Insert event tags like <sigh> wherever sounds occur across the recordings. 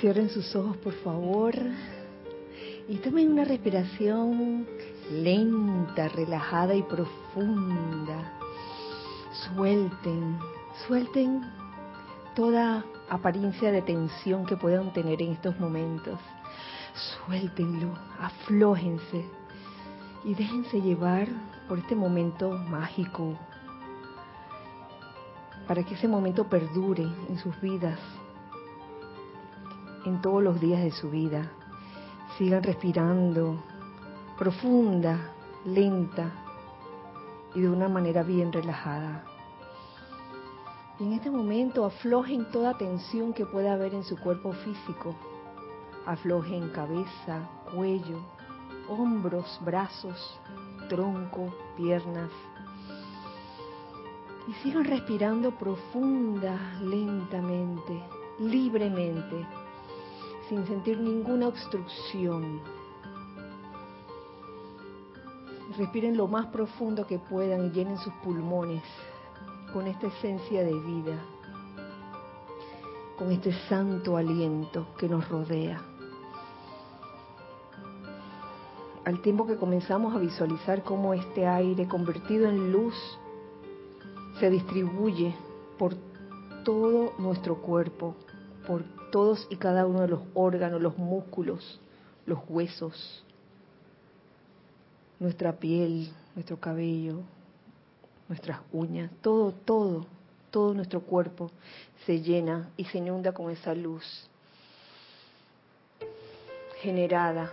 Cierren sus ojos, por favor, y tomen una respiración lenta, relajada y profunda. Suelten, suelten toda apariencia de tensión que puedan tener en estos momentos. Suéltenlo, aflójense y déjense llevar por este momento mágico, para que ese momento perdure en sus vidas, en todos los días de su vida. Sigan respirando profunda, lenta y de una manera bien relajada. Y en este momento aflojen toda tensión que pueda haber en su cuerpo físico. Aflojen cabeza, cuello, hombros, brazos, tronco, piernas. Y sigan respirando profunda, lentamente, libremente, sin sentir ninguna obstrucción. Respiren lo más profundo que puedan y llenen sus pulmones con esta esencia de vida, con este santo aliento que nos rodea. Al tiempo que comenzamos a visualizar cómo este aire convertido en luz se distribuye por todo nuestro cuerpo, por todos y cada uno de los órganos, los músculos, los huesos, nuestra piel, nuestro cabello, nuestras uñas, todo, todo, todo nuestro cuerpo se llena y se inunda con esa luz generada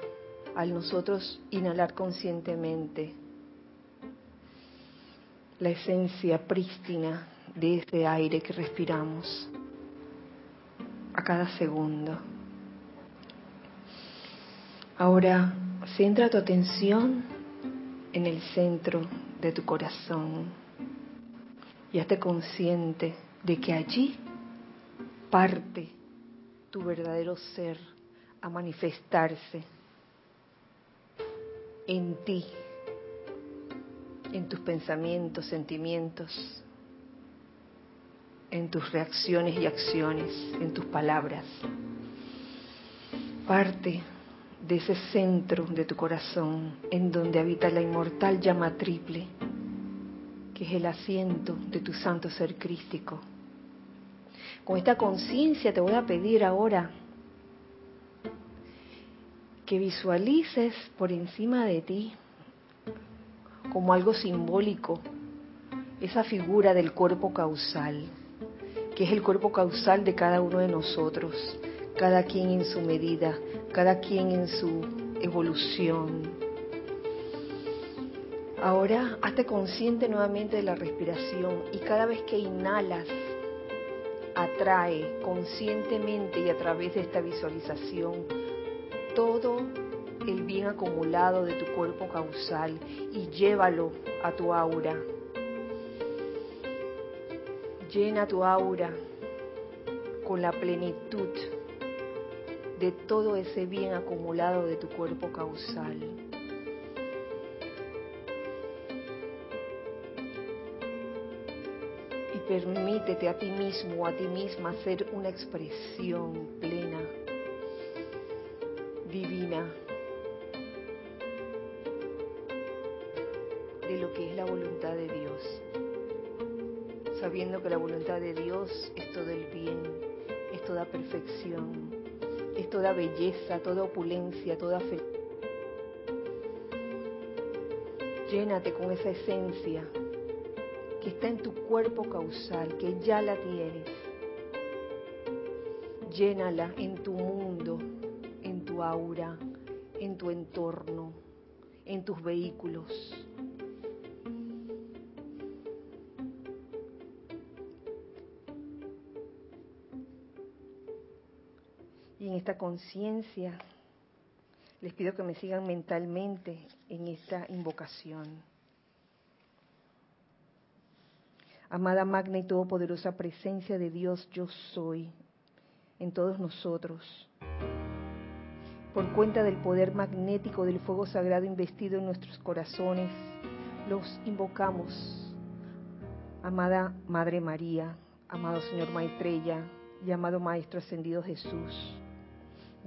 al nosotros inhalar conscientemente la esencia prístina de ese aire que respiramos a cada segundo. Ahora centra tu atención en el centro de tu corazón y hazte consciente de que allí parte tu verdadero ser a manifestarse en ti, en tus pensamientos, sentimientos, en tus reacciones y acciones, en tus palabras. Parte de ese centro de tu corazón en donde habita la inmortal llama triple, que es el asiento de tu santo ser crístico. Con esta conciencia te voy a pedir ahora que visualices por encima de ti como algo simbólico esa figura del cuerpo causal, que es el cuerpo causal de cada uno de nosotros, cada quien en su medida, cada quien en su evolución. Ahora hazte consciente nuevamente de la respiración y cada vez que inhalas, atrae conscientemente y a través de esta visualización todo el bien acumulado de tu cuerpo causal y llévalo a tu aura. Llena tu aura con la plenitud de todo ese bien acumulado de tu cuerpo causal. Y permítete a ti mismo o a ti misma hacer una expresión plena, de Dios es todo el bien, es toda perfección, es toda belleza, toda opulencia, toda felicidad. Llénate con esa esencia que está en tu cuerpo causal, que ya la tienes. Llénala en tu mundo, en tu aura, en tu entorno, en tus vehículos. Conciencia les pido que me sigan mentalmente en esta invocación. Amada magna y todopoderosa presencia de Dios, yo soy en todos nosotros. Por cuenta del poder magnético del fuego sagrado investido en nuestros corazones, los invocamos. Amada Madre María, amado Señor Maitreya y amado Maestro Ascendido Jesús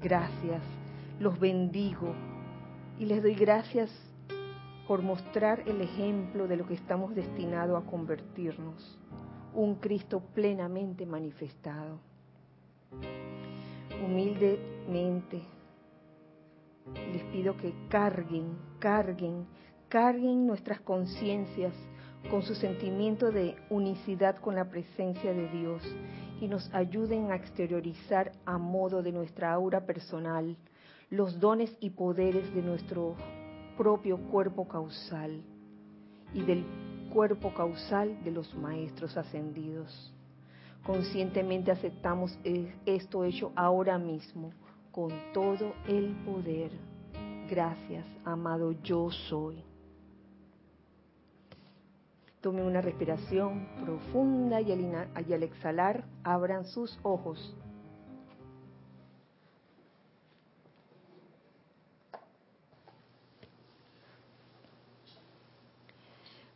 Gracias, los bendigo. Y les doy gracias por mostrar el ejemplo de lo que estamos destinados a convertirnos, un Cristo plenamente manifestado. Humildemente les pido que carguen, carguen, carguen nuestras conciencias con su sentimiento de unicidad con la presencia de Dios y nos ayuden a exteriorizar a modo de nuestra aura personal los dones y poderes de nuestro propio cuerpo causal y del cuerpo causal de los maestros ascendidos. Conscientemente aceptamos esto hecho ahora mismo con todo el poder. Gracias, amado yo soy. Tome una respiración profunda y al, exhalar abran sus ojos.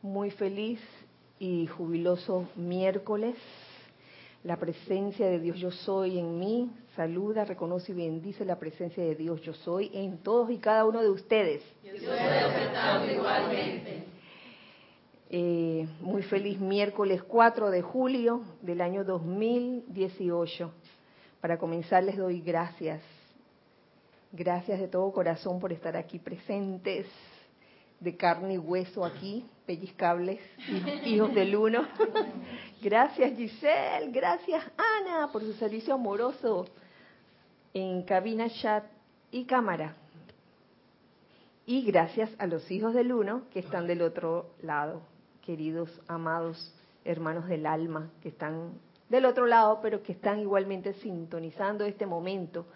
muy feliz y jubiloso miércoles. La presencia de Dios yo soy en mí saluda, reconoce y bendice la presencia de Dios yo soy en todos y cada uno de ustedes. Yo igualmente. Eh, muy feliz miércoles 4 de julio del año 2018. Para comenzar les doy gracias. Gracias de todo corazón por estar aquí presentes de carne y hueso aquí, pellizcables, hijos del uno. Gracias Giselle, gracias Ana por su servicio amoroso en cabina, chat y cámara. Y gracias a los hijos del uno que están del otro lado, queridos, amados hermanos del alma, que están del otro lado, pero que están igualmente sintonizando este momento,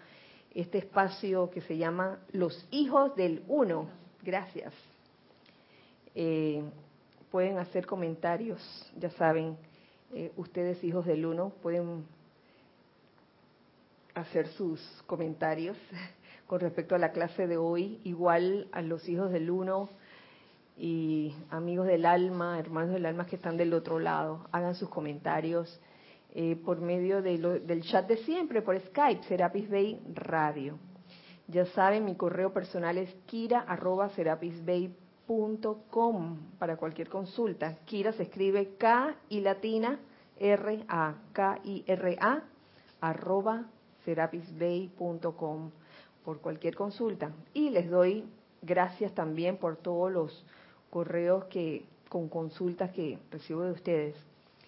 este espacio que se llama Los hijos del uno. Gracias. Eh, pueden hacer comentarios, ya saben, eh, ustedes hijos del uno pueden hacer sus comentarios <laughs> con respecto a la clase de hoy, igual a los hijos del uno y amigos del alma, hermanos del alma que están del otro lado, hagan sus comentarios eh, por medio del chat de siempre, por Skype, Serapis Bay Radio. Ya saben, mi correo personal es kira arroba com para cualquier consulta. Kira se escribe K y latina R A K I R A arroba serapisbay.com por cualquier consulta. Y les doy gracias también por todos los correos que con consultas que recibo de ustedes.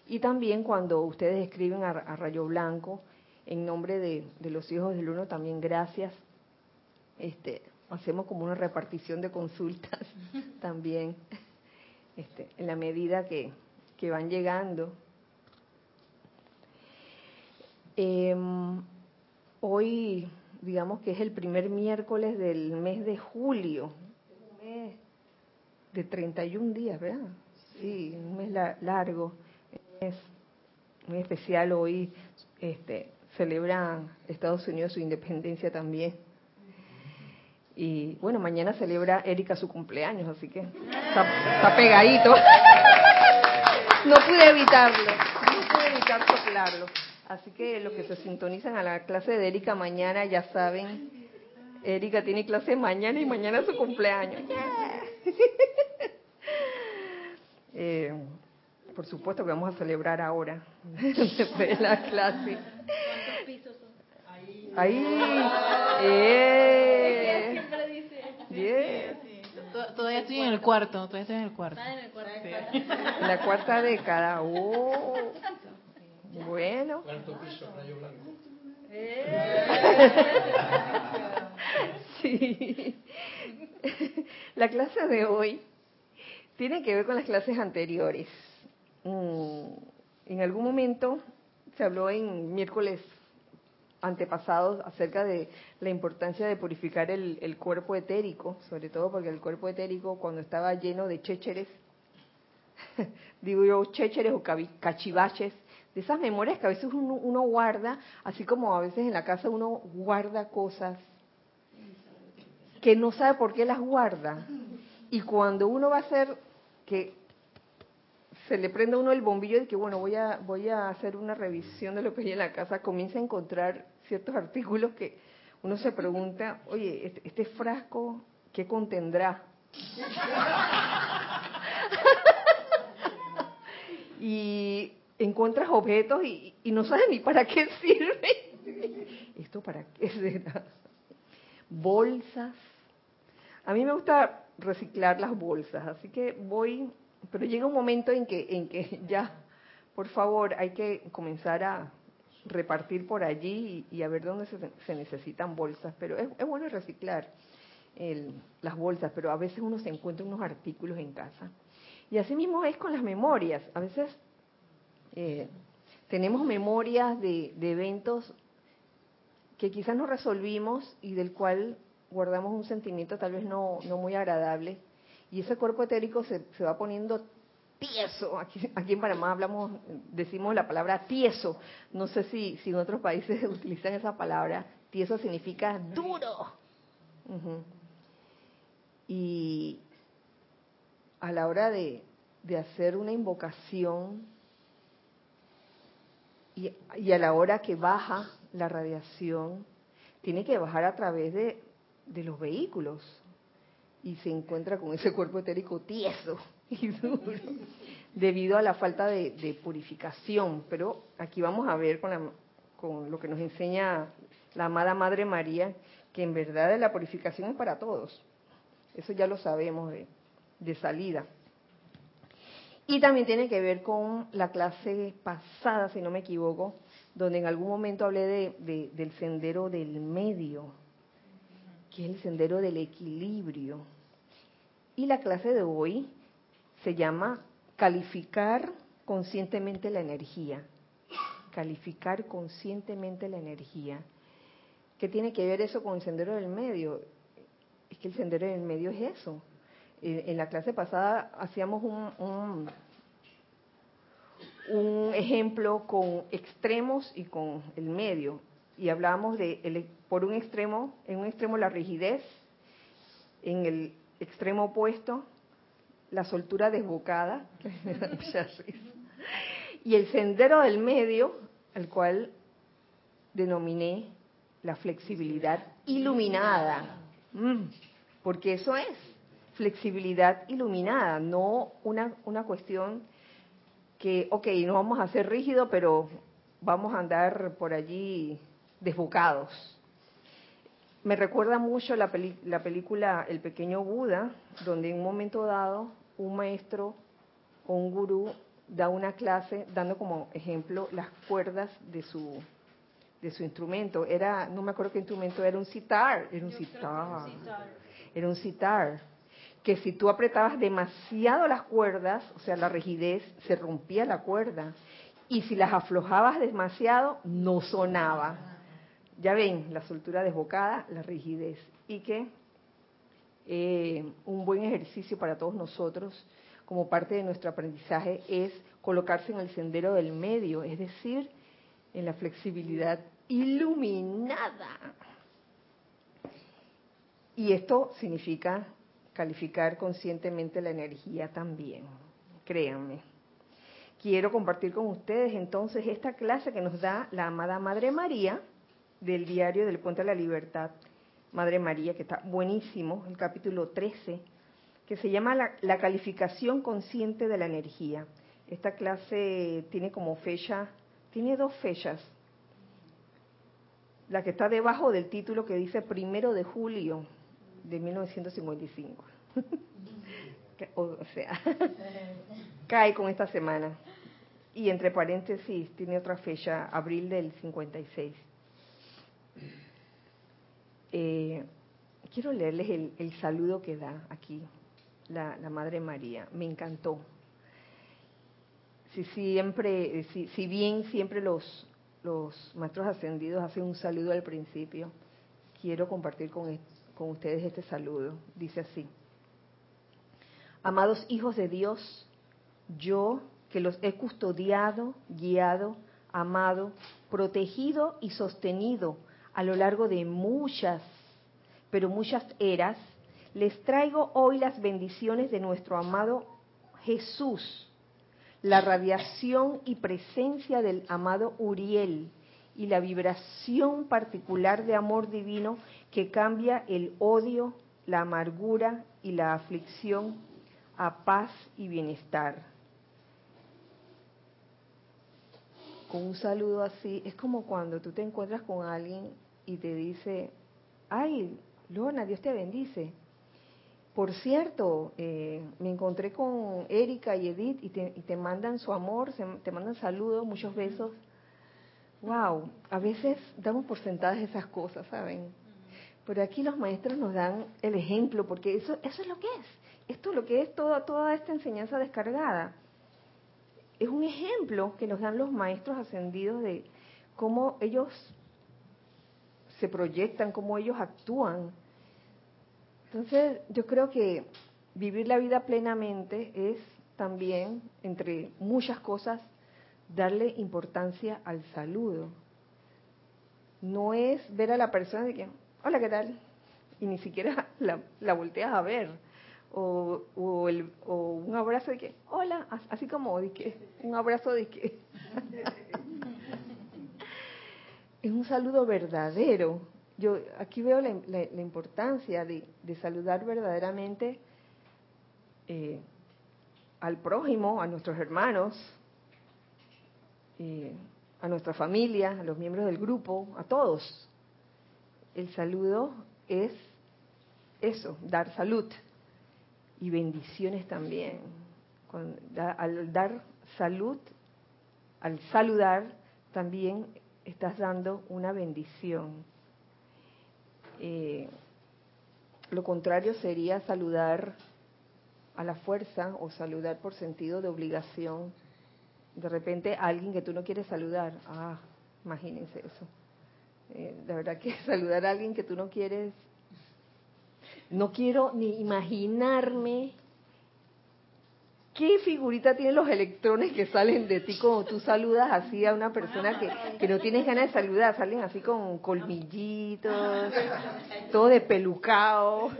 Y también cuando ustedes escriben a, Rayo Blanco en nombre de, de, los hijos del uno, también gracias. Este, hacemos como una repartición de consultas <laughs> también, este, en la medida que, que van llegando. Em, hoy, digamos que es el primer miércoles del mes de julio, de 31 días, ¿verdad? Sí, un mes largo, es muy especial hoy, este, celebra Estados Unidos su independencia también y bueno, mañana celebra Erika su cumpleaños, así que está, pegadito. no pude evitarlo, no pude evitar soplarlo. Así que los que se sintonizan a la clase de Erika mañana ya saben, Erika tiene clase mañana y mañana es su cumpleaños. <laughs> Eh, por supuesto que vamos a celebrar ahora, después <laughs> de la clase. ¿Cuántos pisos son? Ahí. Ahí. Eh. Todavía estoy en el cuarto, todavía estoy en el cuarto. La cuarta década. Oh. Bueno. <laughs> Sí. <laughs> La clase de hoy tiene que ver con las clases anteriores. Mm, en algún momento se habló en miércoles antepasados acerca de la importancia de purificar el, cuerpo etérico, sobre todo porque el cuerpo etérico cuando estaba lleno de chécheres, <laughs> digo yo chécheres o cachivaches, de esas memorias que a veces uno, uno, guarda, así como a veces en la casa uno guarda cosas que no sabe por qué las guarda. Y cuando uno va a hacer que se le prende a uno el bombillo de que, bueno, voy a, voy a hacer una revisión de lo que hay en la casa, comienza a encontrar ciertos artículos que uno se pregunta, oye, este, este frasco, ¿qué contendrá? <laughs> y encuentras objetos y, no sabes ni para qué sirve. ¿Esto para qué será? Bolsas. A mí me gusta reciclar las bolsas, así que voy, pero llega un momento en que, en que <laughs> ya, por favor, hay que comenzar a repartir por allí y, a ver dónde se, necesitan bolsas. Pero es, bueno reciclar las bolsas, pero a veces uno se encuentra unos artículos en casa. Y así mismo es con las memorias. A veces eh, tenemos memorias de, eventos que quizás no resolvimos y del cual guardamos un sentimiento tal vez no, no muy agradable. Y ese cuerpo etérico se, se va poniendo tieso. Aquí, aquí, en Panamá hablamos, decimos la palabra tieso. No sé si, si en otros países <laughs> utilizan esa palabra. Tieso significa duro. Y a la hora de, de hacer una invocación y, y, a la hora que baja la radiación, tiene que bajar a través de, de los vehículos y se encuentra con ese cuerpo etérico tieso y duro debido a la falta de, purificación. Pero aquí vamos a ver con, con lo que nos enseña la amada Madre María, que en verdad la purificación es para todos. Eso ya lo sabemos de, de salida. Y también tiene que ver con la clase pasada, si no me equivoco, donde en algún momento hablé de, del sendero del medio, que es el sendero del equilibrio. Y la clase de hoy se llama calificar conscientemente la energía. Calificar conscientemente la energía. ¿Qué tiene que ver eso con el sendero del medio? Es que el sendero del medio es eso. Eh, en la clase pasada hacíamos un, un, ejemplo con extremos y con el medio. Y hablábamos de, por un extremo, en un extremo la rigidez, en el extremo opuesto la soltura desbocada, <laughs> y el sendero del medio, al cual denominé la flexibilidad iluminada, mm, porque eso es flexibilidad iluminada, no una, una cuestión que, ok, no vamos a ser rígidos, pero vamos a andar por allí desbocados. Me recuerda mucho la, la película El pequeño Buda, donde en un momento dado un maestro o un gurú da una clase dando como ejemplo las cuerdas de su de su instrumento. Era, no me acuerdo qué instrumento era, un sitar, era un sitar. Era un sitar. Que si tú apretabas demasiado las cuerdas, o sea, la rigidez, se rompía la cuerda. Y si las aflojabas demasiado, no sonaba. Ya ven, la soltura desbocada, la rigidez. Y que eh, un buen ejercicio para todos nosotros como parte de nuestro aprendizaje es colocarse en el sendero del medio, es decir, en la flexibilidad iluminada. Y esto significa calificar conscientemente la energía también, créanme. Quiero compartir con ustedes entonces esta clase que nos da la amada Madre María del diario del Puente de la Libertad Madre María, que está buenísimo, el capítulo 13, que se llama la, calificación consciente de la energía. Esta clase tiene como fecha, tiene dos fechas. La que está debajo del título que dice primero de julio de 1955. <laughs> o sea, <laughs> cae con esta semana. Y entre paréntesis tiene otra fecha, abril del 56. Eh, quiero leerles el, saludo que da aquí la, Madre María. Me encantó. Si siempre, si, bien siempre los, los maestros ascendidos hacen un saludo al principio, quiero compartir con, con ustedes este saludo. Dice así. Amados hijos de Dios, yo que los he custodiado, guiado, amado, protegido y sostenido a lo largo de muchas, pero muchas eras, les traigo hoy las bendiciones de nuestro amado Jesús, la radiación y presencia del amado Uriel y la vibración particular de amor divino que cambia el odio, la amargura y la aflicción a paz y bienestar. Con un saludo así, es como cuando tú te encuentras con alguien y te dice, ay, Lorna, Dios te bendice. Por cierto, eh, me encontré con Erika y Edith y te, mandan su amor, te mandan saludos, muchos besos. Wow, a veces damos por sentadas esas cosas, ¿saben? Pero aquí los maestros nos dan el ejemplo, porque eso, es lo que es. Esto es lo que es toda, toda esta enseñanza descargada. Es un ejemplo que nos dan los maestros ascendidos de cómo ellos se proyectan, cómo ellos actúan. Entonces, yo creo que vivir la vida plenamente es también, entre muchas cosas, darle importancia al saludo. No es ver a la persona y que, hola, ¿qué tal? Y ni siquiera <laughs> la, volteas a ver. O, o, el, o, un abrazo de que, hola, así como de que, un abrazo de que. <laughs> es un saludo verdadero. Yo aquí veo la, importancia de, saludar verdaderamente eh, al prójimo, a nuestros hermanos, eh, a nuestra familia, a los miembros del grupo, a todos. El saludo es eso, dar salud y bendiciones también. al dar salud, al saludar, también estás dando una bendición. Eh, lo contrario sería saludar a la fuerza o saludar por sentido de obligación. De repente alguien que tú no quieres saludar. Ah, imagínense eso. Eh, de verdad que <laughs> saludar a alguien que tú no quieres. No quiero ni imaginarme ¿Qué figurita tienen los electrones que salen de ti cuando tú saludas así a una persona que, que no tienes ganas de saludar? Salen así con colmillitos, todo de pelucao,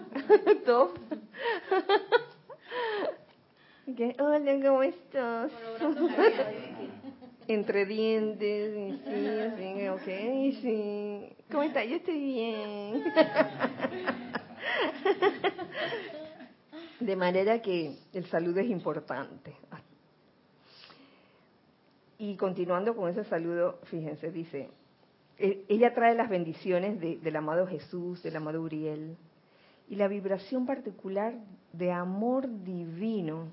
<laughs> todo. <laughs> Hola, ¿cómo estás? Entre dientes, sí, sí, ok, sí. ¿Cómo estás? Yo estoy bien. De manera que el saludo es importante. Y continuando con ese saludo, fíjense, dice, e, ella trae las bendiciones del amado Jesús, del amado Uriel, y la vibración particular de amor divino.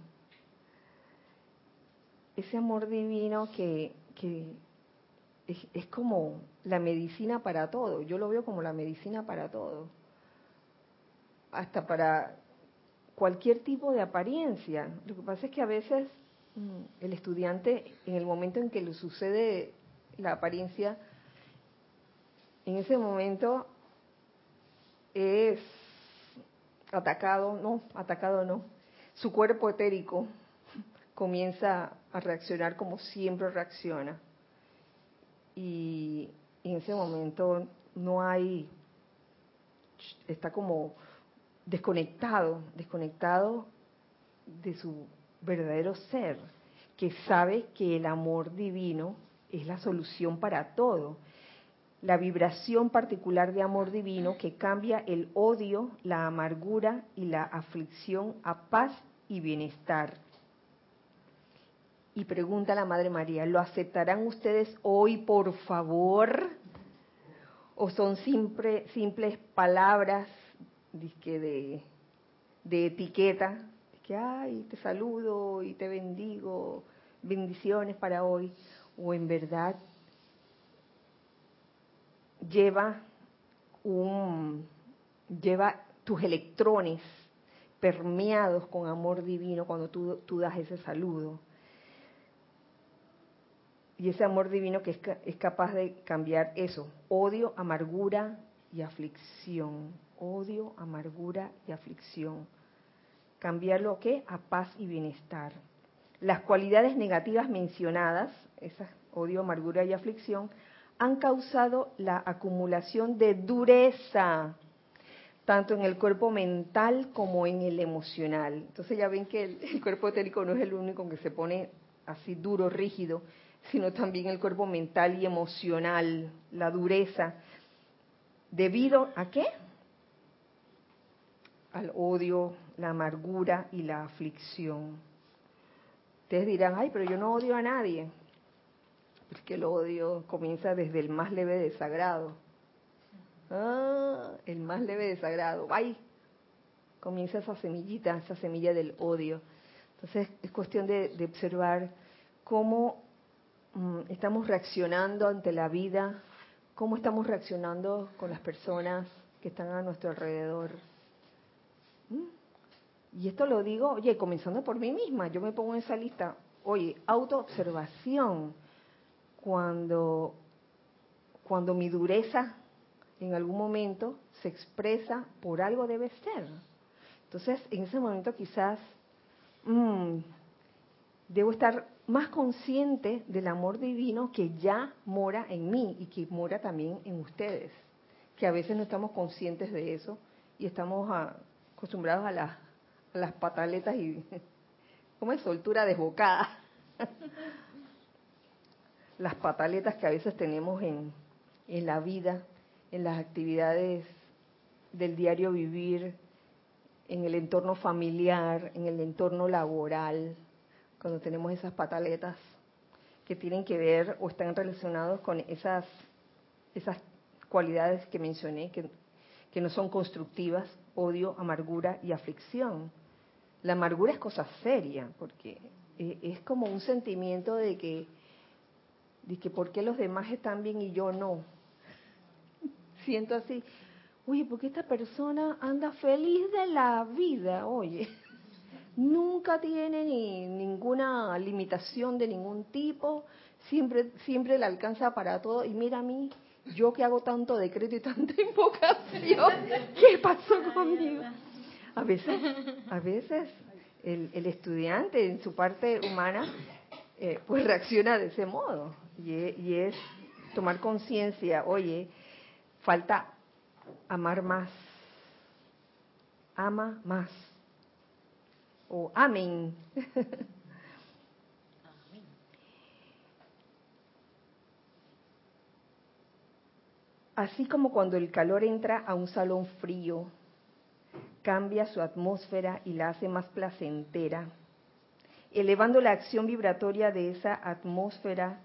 Ese amor divino que, es, es, como la medicina para todo. Yo lo veo como la medicina para todo. Hasta para cualquier tipo de apariencia. Lo que pasa es que a veces mm, el estudiante, en el momento en que le sucede la apariencia, en ese momento es atacado, no, atacado no, su cuerpo etérico comienza a reaccionar como siempre reacciona. Y en ese momento no hay, está como desconectado, desconectado de su verdadero ser, que sabe que el amor divino es la solución para todo. La vibración particular de amor divino que cambia el odio, la amargura y la aflicción a paz y bienestar. Y pregunta la Madre María, ¿lo aceptarán ustedes hoy, por favor? ¿O son simples palabras de, de etiqueta, que ay, te saludo y te bendigo, bendiciones para hoy, o en verdad lleva un lleva tus electrones permeados con amor divino cuando tú, tú das ese saludo. Y ese amor divino que es, es capaz de cambiar eso, odio, amargura y aflicción odio, amargura y aflicción. Cambiarlo qué? A paz y bienestar. Las cualidades negativas mencionadas, esas odio, amargura y aflicción, han causado la acumulación de dureza, tanto en el cuerpo mental como en el emocional. Entonces ya ven que el, cuerpo etérico no es el único que se pone así duro, rígido, sino también el cuerpo mental y emocional, la dureza, debido a qué? Al odio, la amargura y la aflicción. Ustedes dirán, ay, pero yo no odio a nadie. Porque el odio comienza desde el más leve desagrado. Ah, el más leve desagrado. Ay, comienza esa semillita, esa semilla del odio. Entonces es cuestión de, observar cómo estamos reaccionando ante la vida, cómo estamos reaccionando con las personas que están a nuestro alrededor. ¿Mm? Y esto lo digo, oye, comenzando por mí misma, yo me pongo en esa lista, oye, autoobservación, cuando, cuando mi dureza en algún momento se expresa por algo debe ser. Entonces, en ese momento quizás mm, debo estar más consciente del amor divino que ya mora en mí y que mora también en ustedes, que a veces no estamos conscientes de eso y estamos acostumbrados a las, a las pataletas y, <laughs> ¿cómo es? Soltura desbocada. <laughs> las pataletas que a veces tenemos en, en la vida, en las actividades del diario vivir, en el entorno familiar, en el entorno laboral, cuando tenemos esas pataletas que tienen que ver o están relacionados con esas, esas cualidades que mencioné, que, no son constructivas, odio, amargura y aflicción. La amargura es cosa seria, porque e, es como un sentimiento de que de que por qué los demás están bien y yo no. Siento así, oye, porque esta persona anda feliz de la vida, oye. Nunca tiene ni ninguna limitación de ningún tipo, siempre siempre le alcanza para todo y mira a mí, yo que hago tanto decreto y tanta <laughs> invocación, ¿qué pasó conmigo? A veces, a veces el, el estudiante en su parte humana eh, pues reacciona de ese modo. E, y, es tomar conciencia, oye, falta amar más. Ama más. O amén. <laughs> Así como cuando el calor entra a un salón frío, cambia su atmósfera y la hace más placentera elevando la acción vibratoria de esa atmósfera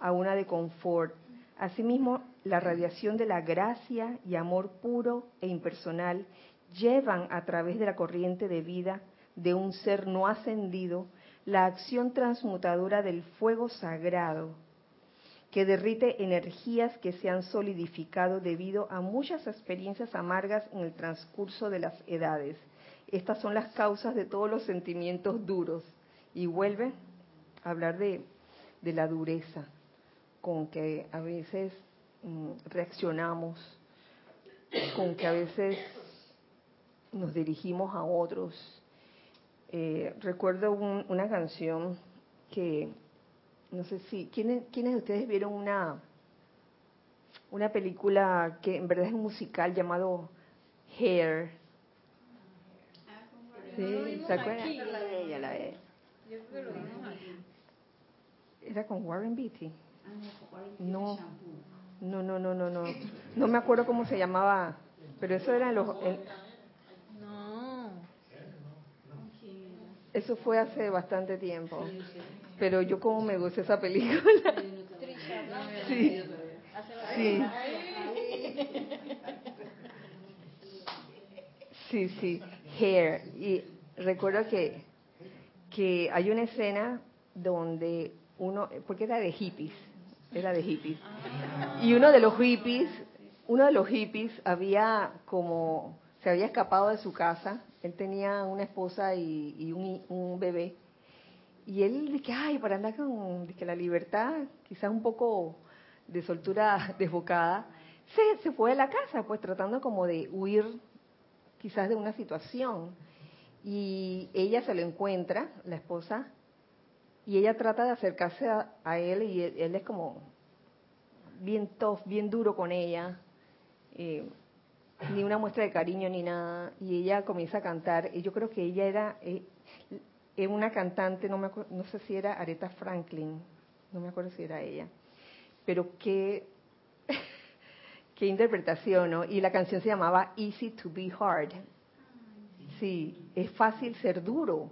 a una de confort. Asimismo, la radiación de la gracia y amor puro e impersonal llevan a través de la corriente de vida de un ser no ascendido la acción transmutadora del fuego sagrado que derrite energías que se han solidificado debido a muchas experiencias amargas en el transcurso de las edades. Estas son las causas de todos los sentimientos duros, y vuelve a hablar de, la dureza con que a veces mm, reaccionamos, con que a veces nos dirigimos a otros. Eh, recuerdo una canción que, no sé si, ¿quiénes, ¿quiénes de ustedes vieron una, una película que en verdad es un musical llamado Hair? Sí, ¿se acuerdan? Ella la ve. ¿Era con Warren Beatty? No, no, no, no, no, no. No me acuerdo cómo se llamaba, pero eso era en los... Eso fue hace bastante tiempo. Pero yo como me gusta esa película. Sí. Sí. Sí, sí. Hair. Y recuerdo que que hay una escena donde uno, porque era de hippies, era de hippies, y uno de los hippies, uno de los hippies había como, se había escapado de su casa, él tenía una esposa y, un, bebé, y él dice, ay, para andar con la libertad, quizás un poco de soltura <laughs> desbocada, se, se fue de la casa, pues tratando como de huir quizás de una situación. Y ella se lo encuentra, la esposa, y ella trata de acercarse a, él y él, es como bien tough, bien duro con ella, eh, ni una muestra de cariño ni nada, y ella comienza a cantar, y yo creo que ella era eh, una cantante, no, me no sé si era Aretha Franklin, no me acuerdo si era ella, pero qué, <laughs> qué interpretación, ¿no? Y la canción se llamaba Easy to be Hard. Sí, es fácil ser duro.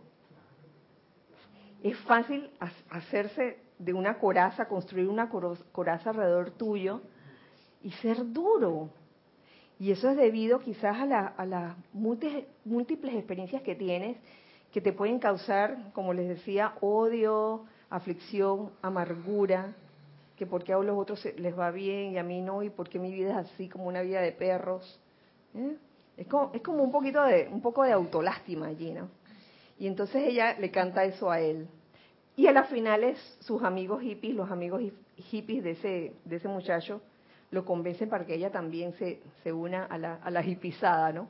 Es fácil hacerse de una coraza, construir una coraza alrededor tuyo y ser duro. Y eso es debido quizás a, las múltiples experiencias que tienes que te pueden causar, como les decía, odio, aflicción, amargura, que porque a los otros les va bien y a mí no, y porque mi vida es así como una vida de perros. ¿eh? Es, como, es como un poquito de, un poco de autolástima allí, ¿no? Y entonces ella le canta eso a él. Y a las finales sus amigos hippies, los amigos hippies de ese, de ese muchacho, lo convencen para que ella también se, se una a la, a la hipisada, ¿no?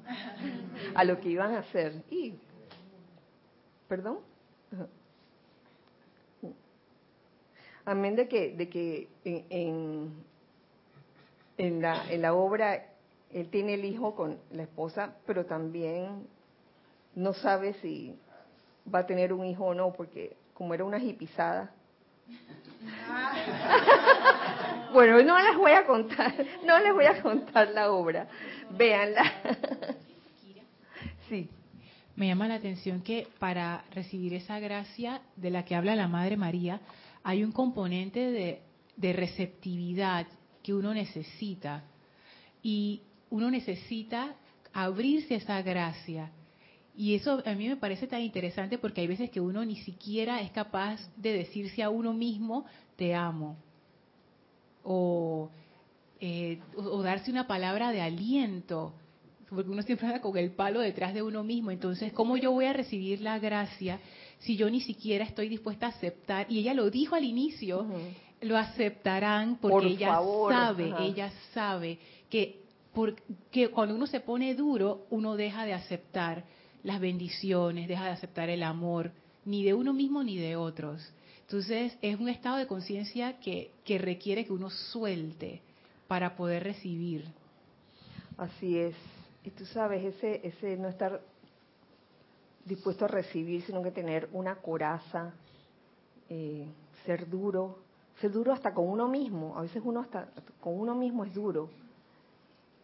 A lo que iban a hacer. Y, ¿Perdón? Amén de que, de que en, en, la, en la obra él tiene el hijo con la esposa, pero también no sabe si va a tener un hijo o no, porque como era una hipisada. Bueno, no les voy a contar, no les voy a contar la obra. Véanla. sí. Me llama la atención que para recibir esa gracia de la que habla la Madre María, hay un componente de, de receptividad que uno necesita. Y uno necesita abrirse a esa gracia y eso a mí me parece tan interesante porque hay veces que uno ni siquiera es capaz de decirse a uno mismo, te amo. O, eh, o, darse una palabra de aliento. Porque uno siempre anda con el palo detrás de uno mismo. Entonces, ¿cómo yo voy a recibir la gracia si yo ni siquiera estoy dispuesta a aceptar? Y ella lo dijo al inicio, lo aceptarán porque ella sabe, ella sabe que porque cuando uno se pone duro, uno deja de aceptar las bendiciones, deja de aceptar el amor, ni de uno mismo ni de otros. Entonces es un estado de conciencia que, que requiere que uno suelte para poder recibir. Así es. Y tú sabes, ese, ese no estar dispuesto a recibir, sino que tener una coraza, eh, ser duro, ser duro hasta con uno mismo. A veces uno hasta con uno mismo es duro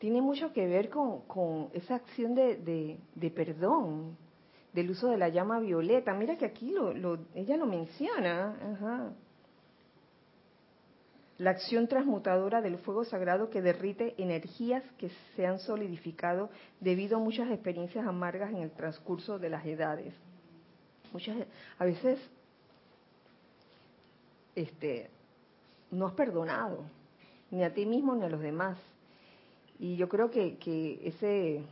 tiene mucho que ver con, esa acción de, perdón, del uso de la llama violeta. Mira que aquí lo, ella lo menciona. La acción transmutadora del fuego sagrado que derrite energías que se han solidificado debido a muchas experiencias amargas en el transcurso de las edades. Muchas, a veces este, no has perdonado, ni a ti mismo ni a los demás. Y yo creo que, ese,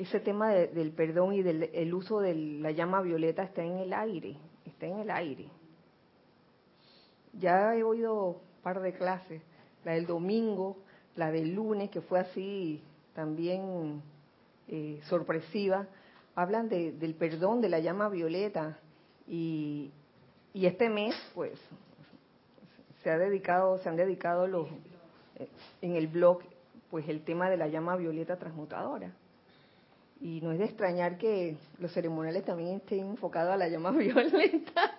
ese tema del perdón y del uso de la llama violeta está en el aire, está en el aire. Ya he oído un par de clases, la del domingo, la del lunes, que fue así también eh, sorpresiva, hablan del perdón de la llama violeta y, y este mes pues se ha dedicado, se han dedicado los, en el blog pues el tema de la llama violeta transmutadora. Y no es de extrañar que los ceremoniales también estén enfocados a la llama <laughs> violeta.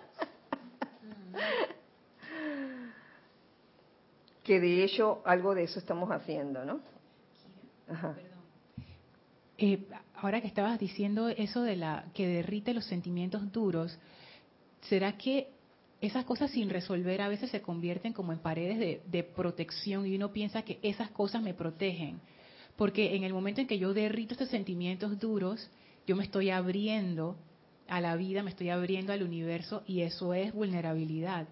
que de hecho algo de eso estamos haciendo, ¿no? Eh, ahora que estabas diciendo eso de la que derrite los sentimientos duros, ¿será que esas cosas sin resolver a veces se convierten como en paredes de, protección y uno piensa que esas cosas me protegen. Porque en el momento en que yo derrito estos sentimientos duros, yo me estoy abriendo a la vida, me estoy abriendo al universo y eso es vulnerabilidad,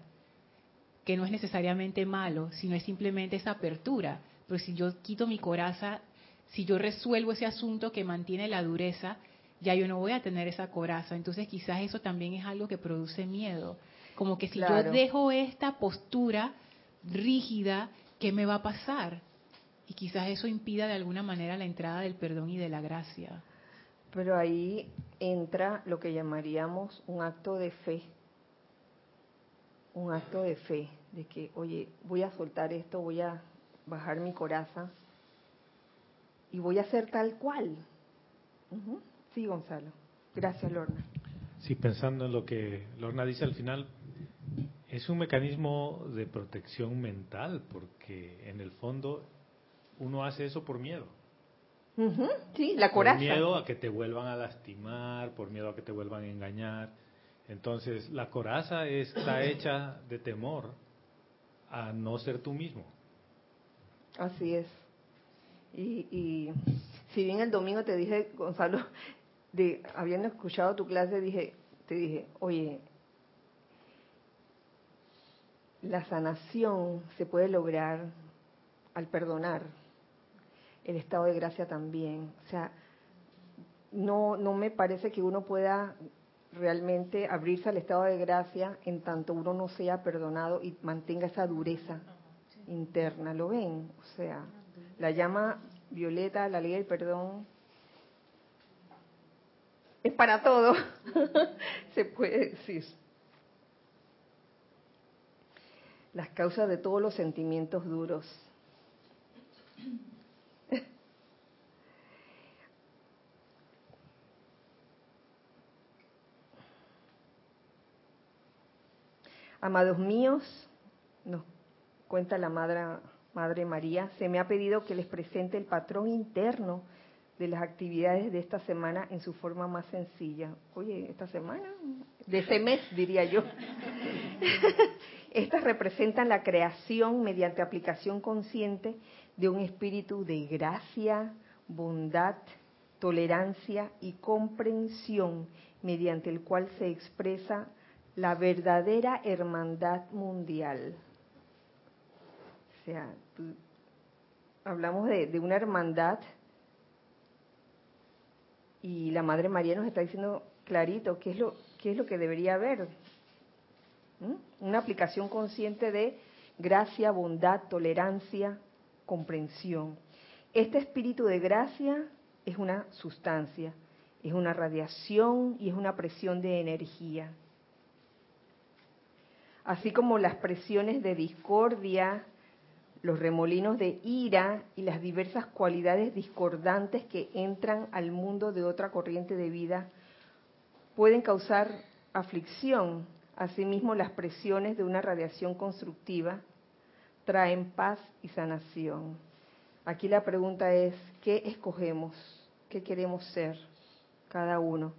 que no es necesariamente malo, sino es simplemente esa apertura. Pero si yo quito mi coraza, si yo resuelvo ese asunto que mantiene la dureza, ya yo no voy a tener esa coraza. Entonces quizás eso también es algo que produce miedo como que si yo dejo esta postura rígida, ¿qué me va a pasar? Y quizás eso impida de alguna manera la entrada del perdón y de la gracia. Pero ahí entra lo que llamaríamos un acto de fe. Un acto de fe, de que, oye, voy a soltar esto, voy a bajar mi coraza y voy a ser tal cual. Sí, Gonzalo. Gracias, Lorna. Sí, pensando en lo que Lorna dice al final, Es un mecanismo de protección mental, porque en el fondo uno hace eso por miedo. Sí, la coraza. Por miedo a que te vuelvan a lastimar, por miedo a que te vuelvan a engañar. Entonces, la coraza está <clears throat> hecha de temor a no ser tú mismo. Así es. Y, y si bien el domingo te dije, Gonzalo, <laughs> de habiendo escuchado tu clase, dije, te dije, oye, la sanación se puede lograr al perdonar, el estado de gracia también. O sea, no, no me parece que uno pueda realmente abrirse al estado de gracia en tanto uno no sea perdonado y mantenga esa dureza interna. ¿Lo ven? O sea, la llama violeta, la ley del perdón, es para todo. <laughs> Se puede decir. Las causas de todos los sentimientos duros. Amados míos, nos cuenta la Madre, Madre María, se me ha pedido que les presente el patrón interno de las actividades de esta semana en su forma más sencilla. Oye, esta semana, de ese mes diría yo. <laughs> Estas representan la creación mediante aplicación consciente de un espíritu de gracia, bondad, tolerancia y comprensión mediante el cual se expresa la verdadera hermandad mundial. O sea, hablamos de, una hermandad y la Madre María nos está diciendo clarito qué es lo, qué es lo que debería haber. Una aplicación consciente de gracia, bondad, tolerancia, comprensión. Este espíritu de gracia es una sustancia, es una radiación y es una presión de energía así como las presiones de discordia, los remolinos de ira y las diversas cualidades discordantes que entran al mundo de otra corriente de vida, pueden causar aflicción. Asimismo, las presiones de una radiación constructiva traen paz y sanación. Aquí la pregunta es, ¿qué escogemos? ¿Qué queremos ser cada uno?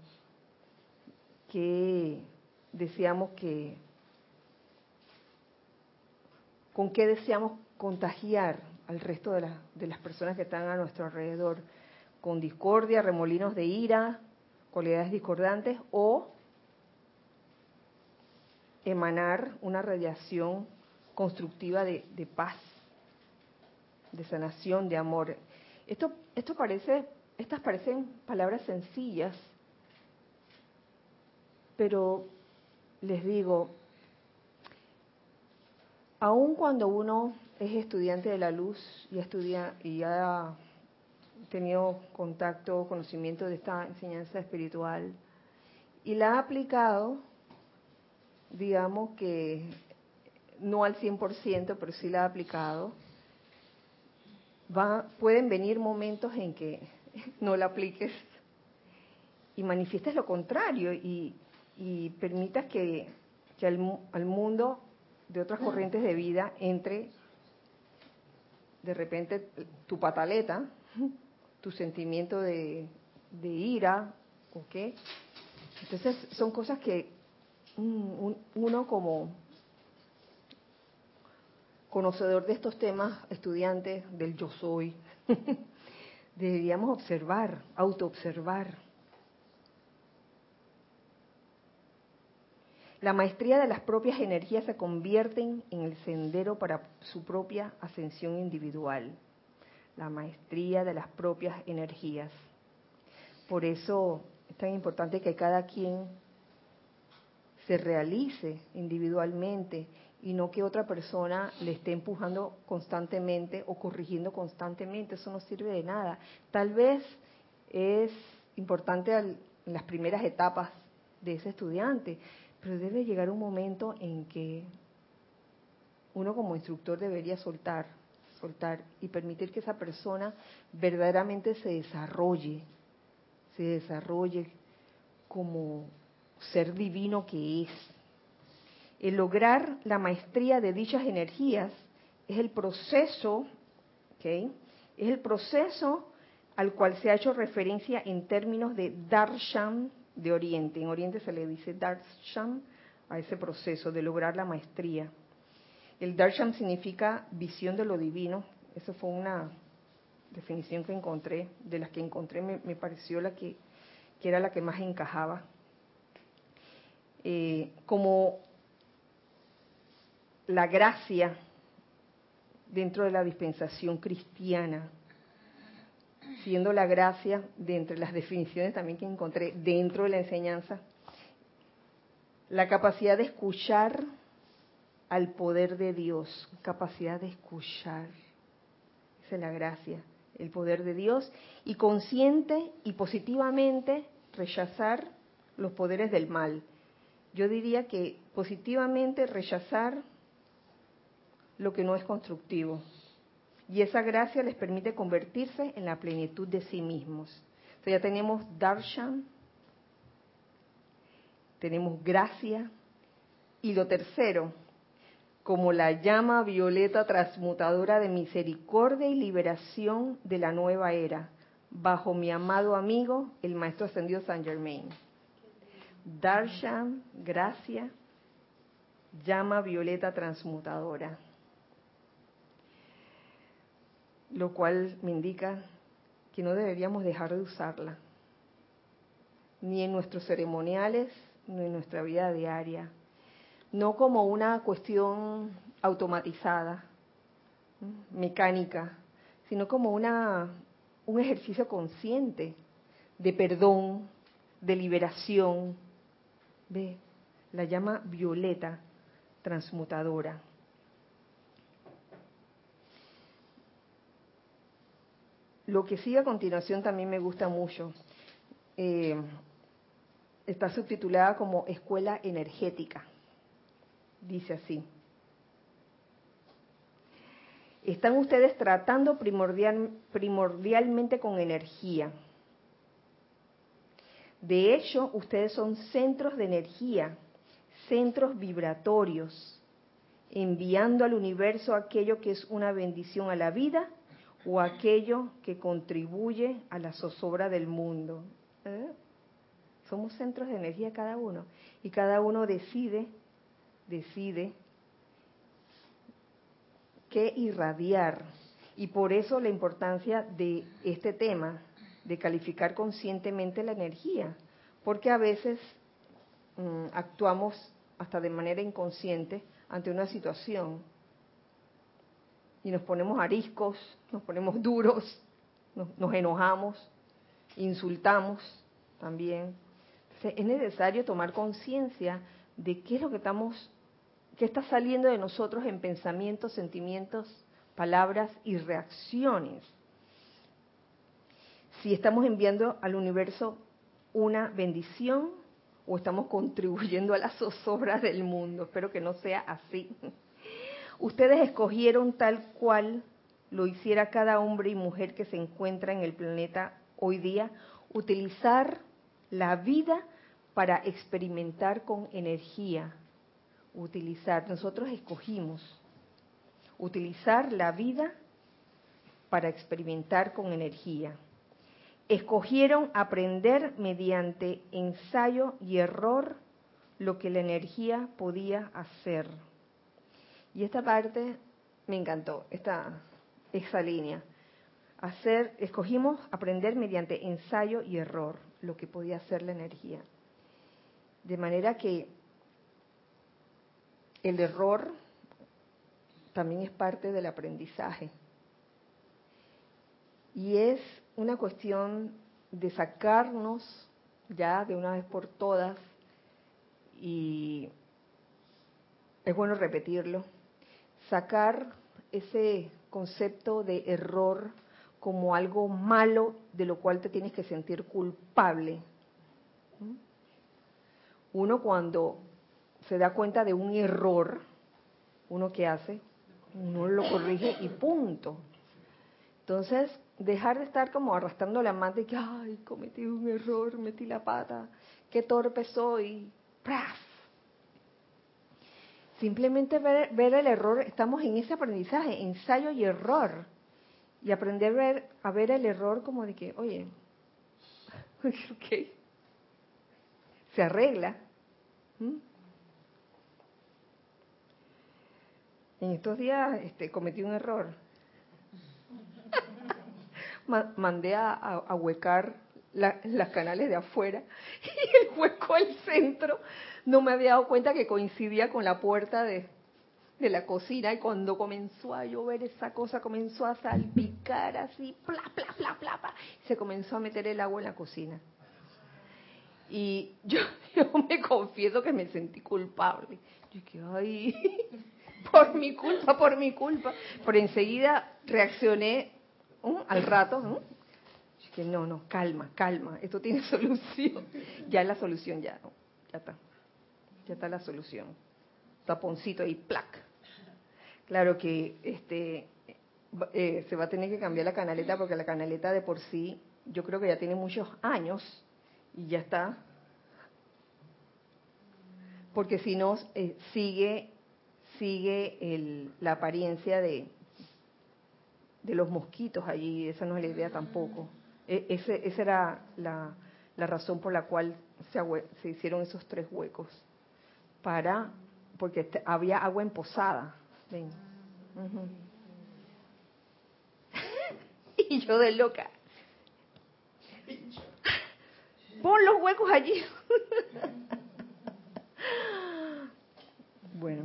¿Qué deseamos que con qué deseamos contagiar al resto de, las personas que están a nuestro alrededor, con discordia, remolinos de ira, cualidades discordantes o emanar una radiación constructiva de, de, paz, de sanación, de amor. Esto, esto parece, estas parecen palabras sencillas, pero les digo, aun cuando uno es estudiante de la luz y ha tenido contacto, conocimiento de esta enseñanza espiritual y la ha aplicado, digamos que no al 100%, pero sí la ha aplicado, va, pueden venir momentos en que <laughs> no la apliques y manifiestes lo contrario y, permitas que, al mundo de otras corrientes de vida entre de repente tu pataleta, tu sentimiento de, ira, ¿ok? Entonces son cosas que uno como conocedor de estos temas, estudiante del yo soy, <laughs> deberíamos observar, autoobservar La maestría de las propias energías se convierten en el sendero para su propia ascensión individual. La maestría de las propias energías. Por eso es tan importante que cada quien se realice individualmente y no que otra persona le esté empujando constantemente o corrigiendo constantemente. Eso no sirve de nada. Tal vez es importante en las primeras etapas de ese estudiante, pero debe llegar un momento en que uno como instructor debería soltar, soltar y permitir que esa persona verdaderamente se desarrolle, se desarrolle como ser divino que es. El lograr la maestría de dichas energías es el proceso, ¿ok? Es el proceso al cual se ha hecho referencia en términos de darshan de Oriente. En Oriente se le dice darshan a ese proceso de lograr la maestría. El darshan significa visión de lo divino. Esa fue una definición que encontré, de las que encontré me, pareció la que, que, era la que más encajaba. Eh, como la gracia dentro de la dispensación cristiana, siendo la gracia de entre las definiciones también que encontré dentro de la enseñanza, la capacidad de escuchar al poder de Dios, capacidad de escuchar, esa es la gracia, el poder de Dios, y consciente y positivamente rechazar los poderes del mal. Yo diría que positivamente rechazar lo que no es constructivo. Y esa gracia les permite convertirse en la plenitud de sí mismos. Entonces ya tenemos darshan, tenemos gracia, y lo tercero, como la llama violeta transmutadora de misericordia y liberación de la nueva era, bajo mi amado amigo, el Maestro Ascendido San Germain. Darshan, gracia, llama violeta transmutadora. Lo cual me indica que no deberíamos dejar de usarla, ni en nuestros ceremoniales, ni en nuestra vida diaria no como una cuestión automatizada, mecánica, sino como una, un ejercicio consciente de perdón, de liberación, de la llama violeta transmutadora. Lo que sigue a continuación también me gusta mucho. Eh, está subtitulada como Escuela Energética dice así. Están ustedes tratando primordial, primordialmente con energía. De hecho, ustedes son centros de energía, centros vibratorios, enviando al universo aquello que es una bendición a la vida o aquello que contribuye a la zozobra del mundo. ¿Eh? Somos centros de energía cada uno y cada uno decide decide qué irradiar. Y por eso la importancia de este tema, de calificar conscientemente la energía, porque a veces mm, actuamos hasta de manera inconsciente ante una situación y nos ponemos ariscos, nos ponemos duros, nos enojamos, insultamos también. es necesario tomar conciencia de qué es lo que estamos ¿Qué está saliendo de nosotros en pensamientos, sentimientos, palabras y reacciones? Si estamos enviando al universo una bendición o estamos contribuyendo a las <laughs> zozobras del mundo. Espero que no sea así. Ustedes escogieron tal cual lo hiciera cada hombre y mujer que se encuentra en el planeta hoy día, utilizar la vida para experimentar con energía, utilizar, nosotros escogimos utilizar la vida para experimentar con energía. Escogieron aprender mediante ensayo y error lo que la energía podía hacer. Y esta parte me encantó, esta, esa línea. Hacer, escogimos aprender mediante ensayo y error lo que podía hacer la energía. De manera que el error también es parte del aprendizaje. Y es una cuestión de sacarnos ya de una vez por todas, y es bueno repetirlo, sacar ese concepto de error como algo malo de lo cual te tienes que sentir culpable. Uno cuando se da cuenta de un error, uno que hace, uno lo corrige y punto. Entonces, dejar de estar como arrastrando la mano y que, ay, cometí un error, metí la pata, qué torpe soy, ¡Praf! Simplemente ver, ver el error, estamos en ese aprendizaje, ensayo y error. Y aprender a ver, a ver el error como de que, oye, <laughs> ok, se arregla. ¿Mm? En estos días este, cometí un error. <laughs> Mandé a, a, huecar las canales de afuera <laughs> y el hueco al centro no me había dado cuenta que coincidía con la puerta de, de la cocina y cuando comenzó a llover esa cosa comenzó a salpicar así, pla, pla, pla, pla, pla, se comenzó a meter el agua en la cocina. Y yo, <laughs> yo me confieso que me sentí culpable. Yo dije, ay, <laughs> por mi culpa, por mi culpa. Pero enseguida reaccioné al rato. Dije, no, no, calma, calma, esto tiene <laughs> solución. Ya la solución, ya, ya está. Ya está la solución. Taponcito y plac. Claro que este eh, se va a tener que cambiar la canaleta porque la canaleta de por sí, yo creo que ya tiene muchos años y ya está. Porque si no, eh, sigue, sigue el, la apariencia de, de los mosquitos allí, esa no es la idea tampoco. E, ese, esa era la, la, razón por la cual se, se, hicieron esos tres huecos, para porque había agua emposada. Ven. <laughs> y yo de loca, Pon los huecos allí. <laughs> bueno.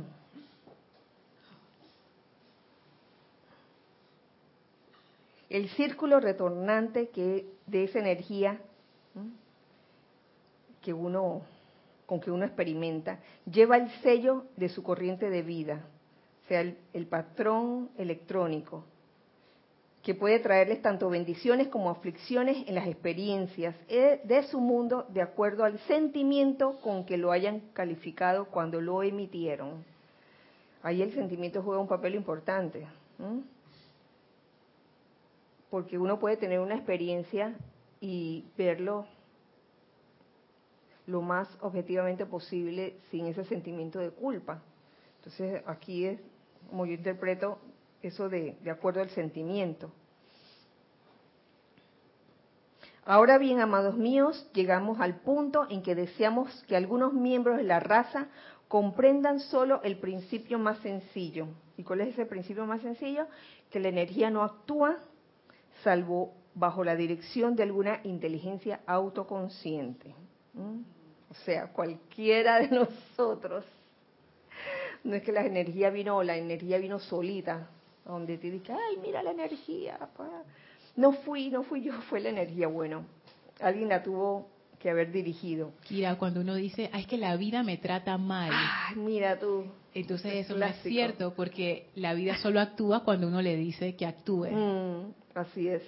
El círculo retornante que de esa energía que uno con que uno experimenta lleva el sello de su corriente de vida, sea el patrón electrónico, que puede traerles tanto bendiciones como aflicciones en las experiencias eh, de su mundo de acuerdo al sentimiento con que lo hayan calificado cuando lo emitieron. Ahí el sentimiento juega un papel importante, porque uno puede tener una experiencia y verlo lo más objetivamente posible sin ese sentimiento de culpa. Entonces aquí es, como yo interpreto, eso de, de acuerdo al sentimiento. Ahora bien, amados míos, llegamos al punto en que deseamos que algunos miembros de la raza comprendan solo el principio más sencillo. ¿Y cuál es ese principio más sencillo? Que la energía no actúa salvo bajo la dirección de alguna inteligencia autoconsciente. O sea, cualquiera de <laughs> nosotros. No es que la energía vino la energía vino solita, donde te dice, ay, mira la energía. No fui, no fui yo, fue la energía. Bueno, alguien la tuvo que haber dirigido. Kira, cuando uno dice, ay, es que la vida me trata mal. Ay, mira tú. Entonces eso no es cierto, porque la vida solo actúa cuando uno le dice que actúe. Mm, así es.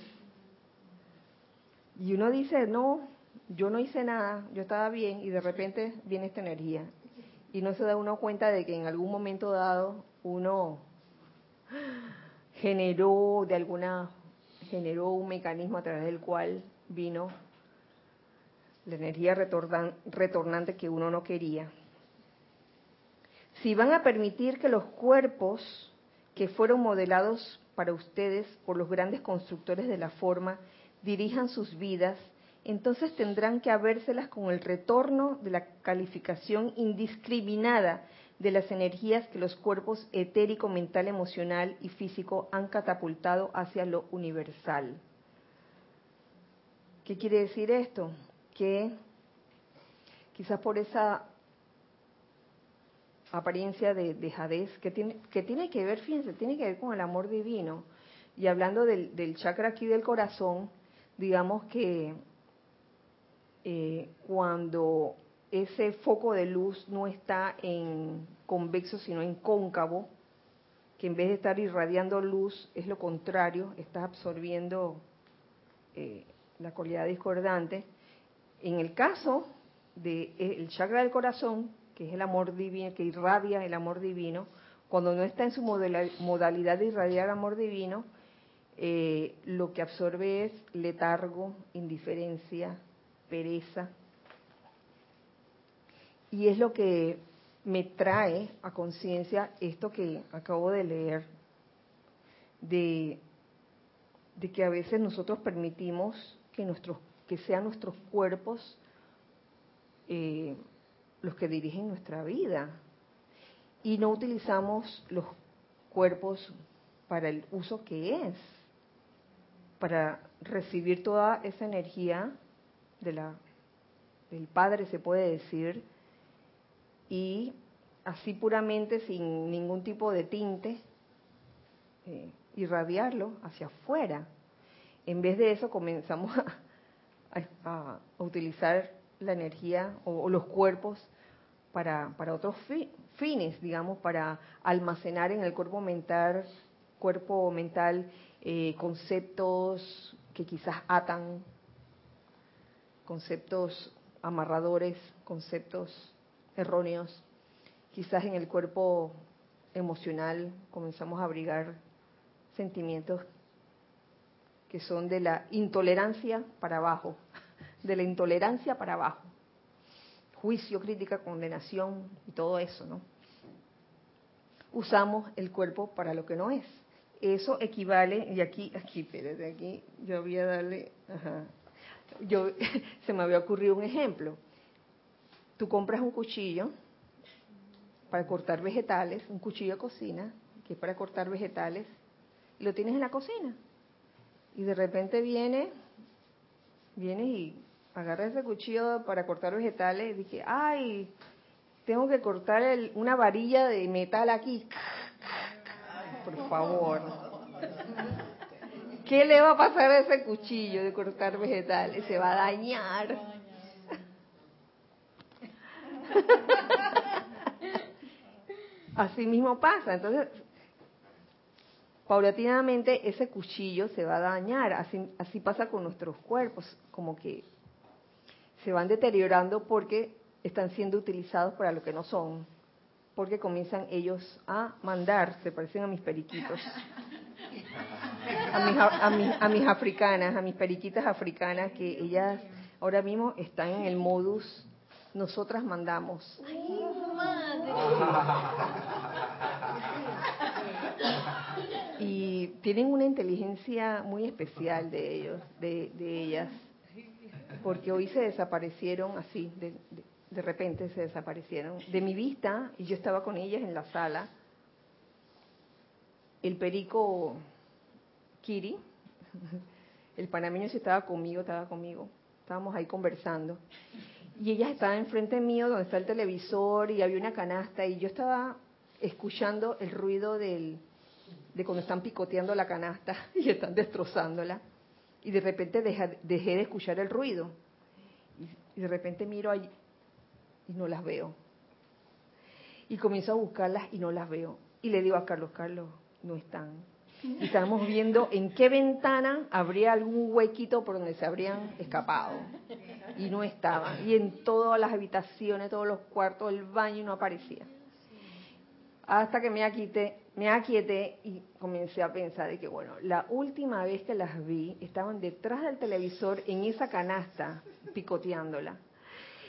Y uno dice, no, yo no hice nada, yo estaba bien, y de repente viene esta energía. Y no se da uno cuenta de que en algún momento dado uno generó de alguna generó un mecanismo a través del cual vino la energía retornante que uno no quería. Si van a permitir que los cuerpos que fueron modelados para ustedes por los grandes constructores de la forma dirijan sus vidas, entonces tendrán que habérselas con el retorno de la calificación indiscriminada de las energías que los cuerpos etérico, mental, emocional y físico han catapultado hacia lo universal. ¿Qué quiere decir esto? Que quizás por esa apariencia de, de que tiene, que tiene que ver, fíjense, tiene que ver con el amor divino. Y hablando del, del chakra aquí del corazón, digamos que eh, cuando ese foco de luz no está en convexo, sino en cóncavo, que en vez de estar irradiando luz, es lo contrario, está absorbiendo eh, la cualidad discordante. En el caso del de chakra del corazón, que es el amor divino, que irradia el amor divino, cuando no está en su modalidad de irradiar amor divino, eh, lo que absorbe es letargo, indiferencia, pereza, y es lo que me trae a conciencia esto que acabo de leer, de, de que a veces nosotros permitimos que, nuestros, que sean nuestros cuerpos eh, los que dirigen nuestra vida. Y no utilizamos los cuerpos para el uso que es, para recibir toda esa energía de la, del Padre, se puede decir, y así puramente, sin ningún tipo de tinte, eh, irradiarlo hacia afuera. En vez de eso comenzamos a, utilizar la energía o, los cuerpos para, para otros fines, digamos, para almacenar en el cuerpo mental, cuerpo mental eh, conceptos que quizás atan, conceptos amarradores, conceptos erróneos. Quizás en el cuerpo emocional comenzamos a abrigar sentimientos que son de la intolerancia para abajo, <laughs> de la intolerancia para abajo. Juicio, crítica, condenación y todo eso, ¿no? Usamos el cuerpo para lo que no es. Eso equivale, y aquí, aquí, espérate, aquí, yo voy a darle, ajá, yo, <laughs> se me había ocurrido un ejemplo tú compras un cuchillo para cortar vegetales, un cuchillo de cocina, que es para cortar vegetales, y lo tienes en la cocina. Y de repente viene, vienes y agarras ese cuchillo para cortar vegetales y dije, ay, tengo que cortar una varilla de metal aquí. <laughs> Por favor. ¿Qué le va a pasar a ese cuchillo de cortar vegetales? Se va a dañar. Así mismo pasa. Entonces, paulatinamente ese cuchillo se va a dañar. Así, así pasa con nuestros cuerpos, como que se van deteriorando porque están siendo utilizados para lo que no son. Porque comienzan ellos a mandar, se parecen a mis periquitos. <laughs> A mis, a, mis, a mis africanas, a mis periquitas africanas, que ellas ahora mismo están en el modus nosotras mandamos. Y tienen una inteligencia muy especial de ellos, de, ellas, porque hoy se desaparecieron así, de, de repente se desaparecieron de mi vista y yo estaba con ellas en la sala. El perico Kiri, el panameño si estaba conmigo, estaba conmigo, estábamos ahí conversando. Y ella estaba enfrente mío donde está el televisor y había una canasta y yo estaba escuchando el ruido de cuando están picoteando la canasta <laughs> y están destrozándola. Y de repente dejé, de escuchar el ruido. Y, de repente miro ahí y no las veo. Y comienzo a buscarlas y no las veo. Y le digo a Carlos Carlos no están y estamos viendo en qué ventana habría algún huequito por donde se habrían escapado. Y no estaban. Y en todas las habitaciones, todos los cuartos, el baño no aparecía. Hasta que me me aquieté y comencé a pensar de que, bueno, la última vez que las vi, estaban detrás del televisor en esa canasta, picoteándola.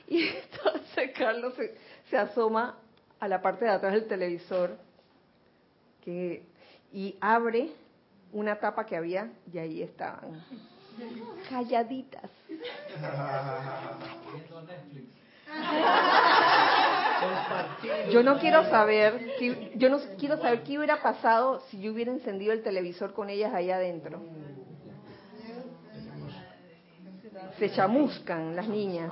Y entonces Carlos se, se asoma a la parte de atrás del televisor, que y abre una tapa que había y ahí estaban. Calladitas. Yo no quiero saber, yo no quiero saber qué hubiera pasado si yo hubiera encendido el televisor con ellas ahí adentro. Se chamuscan las niñas.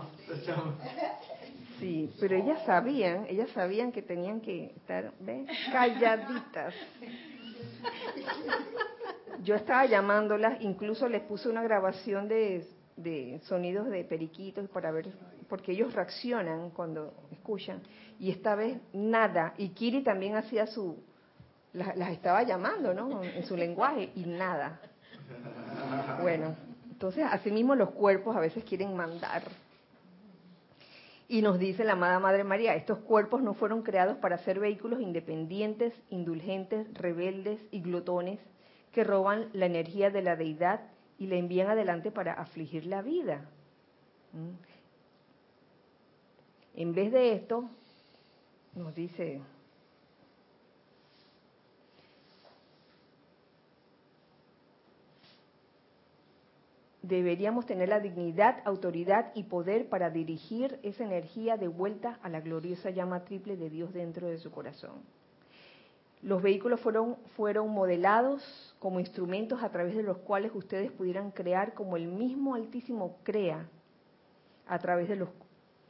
Sí, pero ellas sabían, ellas sabían que tenían que estar ¿ves? calladitas. Yo estaba llamándolas, incluso les puse una grabación de, sonidos de periquitos para ver, porque ellos reaccionan cuando escuchan. Y esta vez nada. Y Kiri también hacía su, las, las estaba llamando, ¿no? En su lenguaje y nada. Bueno, entonces asimismo los cuerpos a veces quieren mandar. Y nos dice la amada Madre María, estos cuerpos no fueron creados para ser vehículos independientes, indulgentes, rebeldes y glotones que roban la energía de la deidad y la envían adelante para afligir la vida. ¿Mm? En vez de esto, nos dice deberíamos tener la dignidad, autoridad y poder para dirigir esa energía de vuelta a la gloriosa llama triple de Dios dentro de su corazón. Los vehículos fueron, fueron modelados como instrumentos a través de los cuales ustedes pudieran crear como el mismo Altísimo crea, a través de los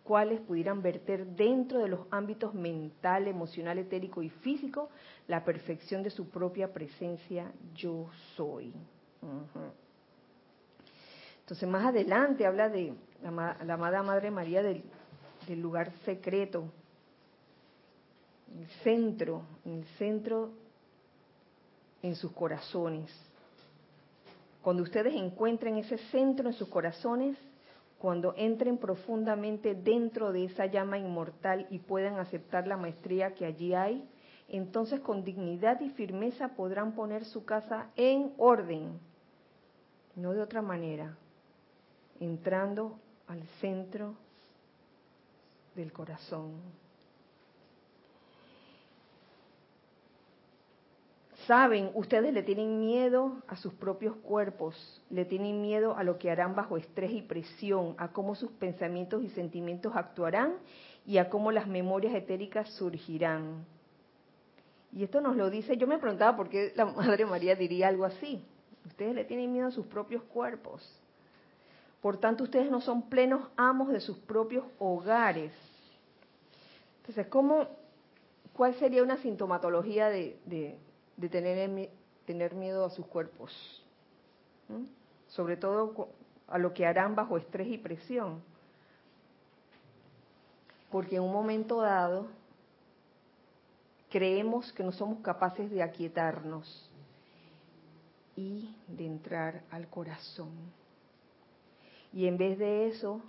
cuales pudieran verter dentro de los ámbitos mental, emocional, etérico y físico la perfección de su propia presencia yo soy. Entonces más adelante habla de la, amada Madre María del, del lugar secreto, el centro, el centro en sus corazones. Cuando ustedes encuentren ese centro en sus corazones, cuando entren profundamente dentro de esa llama inmortal y puedan aceptar la maestría que allí hay, entonces con dignidad y firmeza podrán poner su casa en orden, no de otra manera, entrando al centro del corazón. Saben, ustedes le tienen miedo a sus propios cuerpos, le tienen miedo a lo que harán bajo estrés y presión, a cómo sus pensamientos y sentimientos actuarán y a cómo las memorias etéricas surgirán. Y esto nos lo dice, yo me preguntaba por qué la <laughs> Madre María diría algo así. Ustedes le tienen miedo a sus propios cuerpos. Por tanto, ustedes no son plenos amos de sus propios hogares. Entonces, ¿cómo, ¿cuál sería una sintomatología de, tener, miedo a sus cuerpos? ¿Mm? Sobre todo a lo que harán bajo estrés y presión. Porque en un momento dado creemos que no somos capaces de aquietarnos y de entrar al corazón. Y en vez de eso,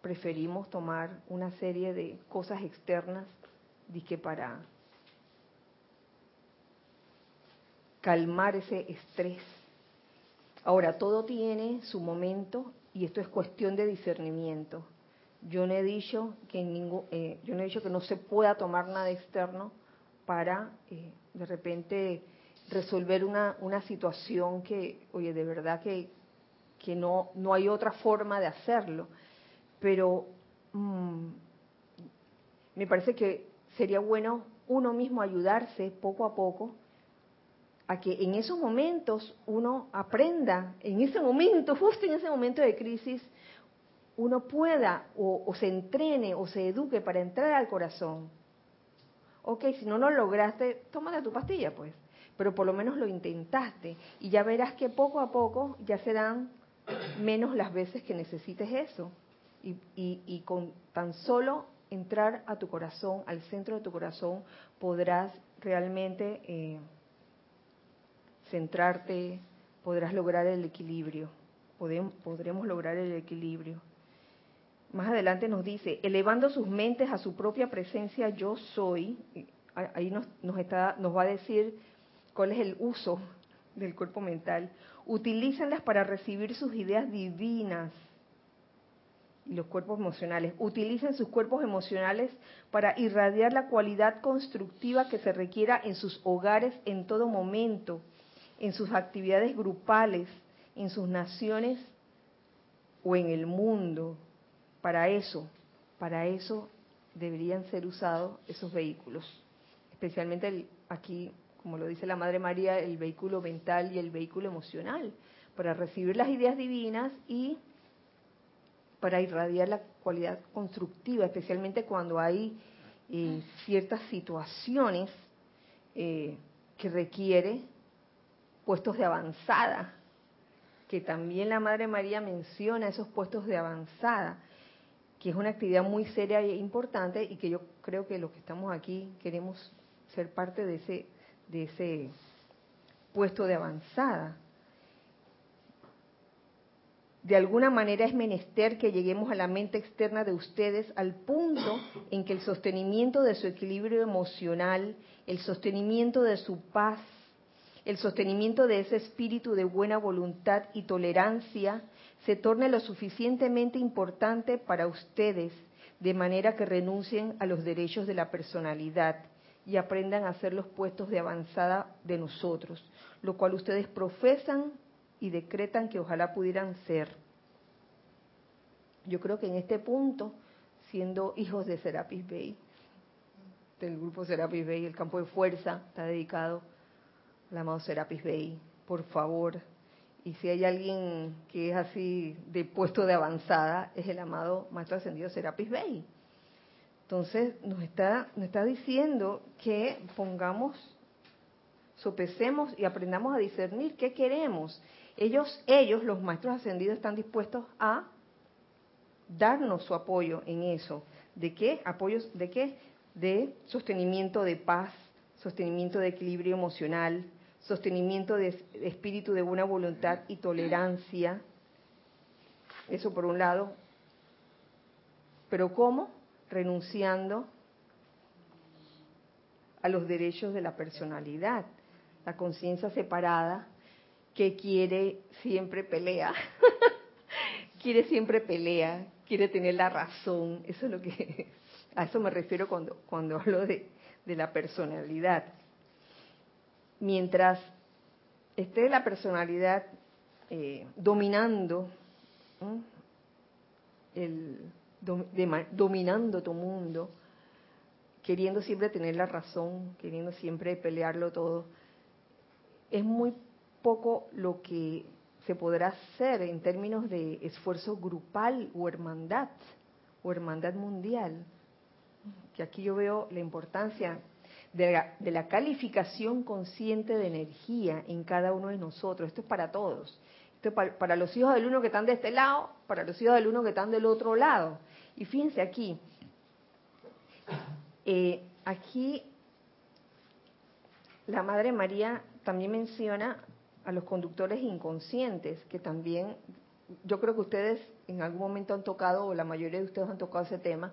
preferimos tomar una serie de cosas externas que para calmar ese estrés. Ahora, todo tiene su momento y esto es cuestión de discernimiento. Yo no he dicho que, ningún, eh, yo no he dicho que no se pueda tomar nada externo para eh, de repente resolver una, una situación que, oye, de verdad que que no, no hay otra forma de hacerlo. Pero mm, me parece que sería bueno uno mismo ayudarse poco a poco a que en esos momentos uno aprenda, en ese momento, justo en ese momento de crisis, uno pueda o, se entrene o se eduque para entrar al corazón. Ok, si no lo lograste, tómate tu pastilla, pues. Pero por lo menos lo intentaste y ya verás que poco a poco ya se dan menos las veces que necesites eso. Y, con tan solo entrar a tu corazón, al centro de tu corazón, podrás realmente eh, centrarte, podrás lograr el equilibrio, podremos lograr el equilibrio. Más adelante nos dice, elevando sus mentes a su propia presencia, yo soy, ahí nos, nos, está, nos va a decir cuál es el uso del cuerpo mental, utilícenlas para recibir sus ideas divinas y los cuerpos emocionales. Utilicen sus cuerpos emocionales para irradiar la cualidad constructiva que se requiera en sus hogares en todo momento, en sus actividades grupales, en sus naciones o en el mundo. Para eso, para eso deberían ser usados esos vehículos, especialmente aquí como lo dice la Madre María, el vehículo mental y el vehículo emocional, para recibir las ideas divinas y para irradiar la cualidad constructiva, especialmente cuando hay eh, ciertas situaciones eh, que requiere puestos de avanzada, que también la Madre María menciona esos puestos de avanzada, que es una actividad muy seria e importante y que yo creo que los que estamos aquí queremos ser parte de ese de ese puesto de avanzada. De alguna manera es menester que lleguemos a la mente externa de ustedes al punto en que el sostenimiento de su equilibrio emocional, el sostenimiento de su paz, el sostenimiento de ese espíritu de buena voluntad y tolerancia se torne lo suficientemente importante para ustedes de manera que renuncien a los derechos de la personalidad y aprendan a ser los puestos de avanzada de nosotros, lo cual ustedes profesan y decretan que ojalá pudieran ser. Yo creo que en este punto, siendo hijos de Serapis Bay, del grupo Serapis Bay, el campo de fuerza está dedicado al amado Serapis Bay. Por favor, y si hay alguien que es así de puesto de avanzada, es el amado Maestro Ascendido Serapis Bey. Entonces nos está, nos está diciendo que pongamos, sopesemos y aprendamos a discernir qué queremos. Ellos, ellos, los Maestros Ascendidos, están dispuestos a darnos su apoyo en eso. ¿De qué? Apoyos de qué? De sostenimiento de paz, sostenimiento de equilibrio emocional, sostenimiento de espíritu de buena voluntad y tolerancia. Eso por un lado. Pero ¿cómo? Renunciando a los derechos de la personalidad. La conciencia separada que quiere siempre pelea. <laughs> quiere siempre pelea, quiere tener la razón. Eso es lo que a eso me refiero cuando cuando hablo de, de la personalidad mientras esté la personalidad eh, dominando, el, dominando tu mundo, queriendo siempre tener la razón, queriendo siempre pelearlo todo, es muy poco lo que se podrá hacer en términos de esfuerzo grupal o hermandad, o hermandad mundial. Que aquí yo veo la importancia de la, calificación consciente de energía en cada uno de nosotros. Esto es para todos. Esto es para, los hijos del uno que están de este lado, para los hijos del uno que están del otro lado. Y fíjense aquí, eh, aquí la Madre María también menciona a los conductores inconscientes, que también yo creo que ustedes en algún momento han tocado, o la mayoría de ustedes han tocado ese tema,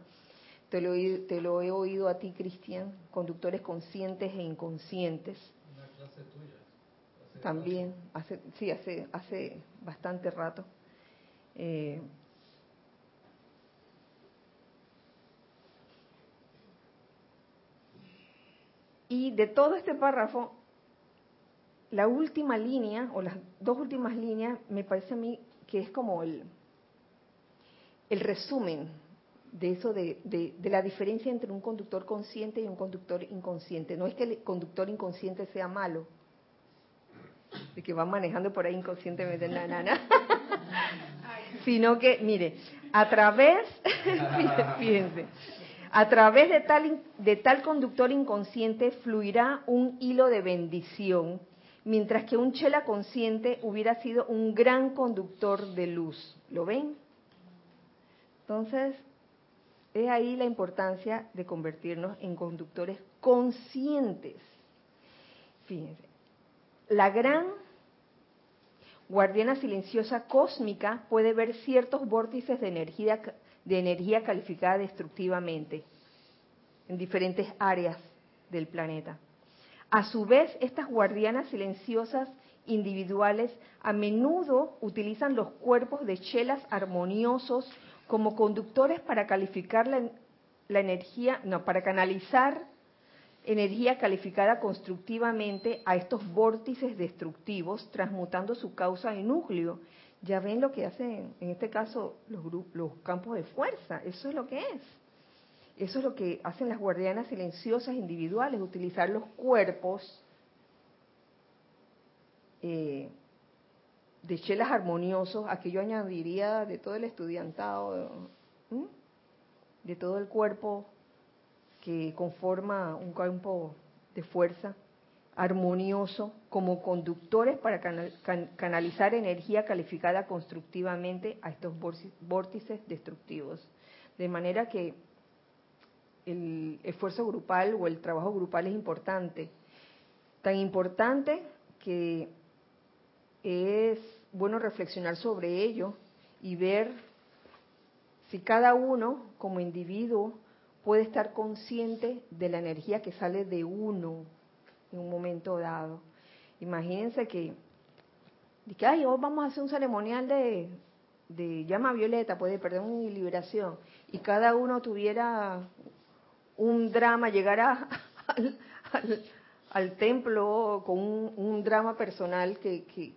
te lo, te lo he oído a ti, Cristian, conductores conscientes e inconscientes. Una clase tuya. También, hace, sí, hace, hace bastante rato. Eh, y de todo este párrafo, la última línea, o las dos últimas líneas, me parece a mí que es como el, el resumen de eso de, de, la diferencia entre un conductor consciente y un conductor inconsciente. No es que el conductor inconsciente sea malo, de que va manejando por ahí inconscientemente, na, na, na. <laughs> sino que, mire, a través, <laughs> fíjense, a través de tal, de tal conductor inconsciente fluirá un hilo de bendición, mientras que un chela consciente hubiera sido un gran conductor de luz. ¿Lo ven? Entonces, es ahí la importancia de convertirnos en conductores conscientes. Fíjense, la gran guardiana silenciosa cósmica puede ver ciertos vórtices de energía, de energía calificada destructivamente en diferentes áreas del planeta. A su vez, estas guardianas silenciosas individuales a menudo utilizan los cuerpos de chelas armoniosos como conductores para calificar la, energía, no, para canalizar energía calificada constructivamente a estos vórtices destructivos, transmutando su causa en núcleo. Ya ven lo que hacen, en este caso, los, los campos de fuerza. Eso es lo que es. Eso es lo que hacen las guardianas silenciosas individuales, utilizar los cuerpos eh, de chelas armoniosos, aquí yo añadiría de todo el estudiantado, de todo el cuerpo que conforma un campo de fuerza armonioso como conductores para canalizar energía calificada constructivamente a estos vórtices destructivos. De manera que el esfuerzo grupal o el trabajo grupal es importante. Tan importante que es bueno reflexionar sobre ello y ver si cada uno como individuo puede estar consciente de la energía que sale de uno en un momento dado. Imagínense que, que ay, hoy vamos a hacer un ceremonial de, de llama violeta, puede de perdón y liberación, y cada uno tuviera un drama, llegara <laughs> al, templo con un, drama personal que, que,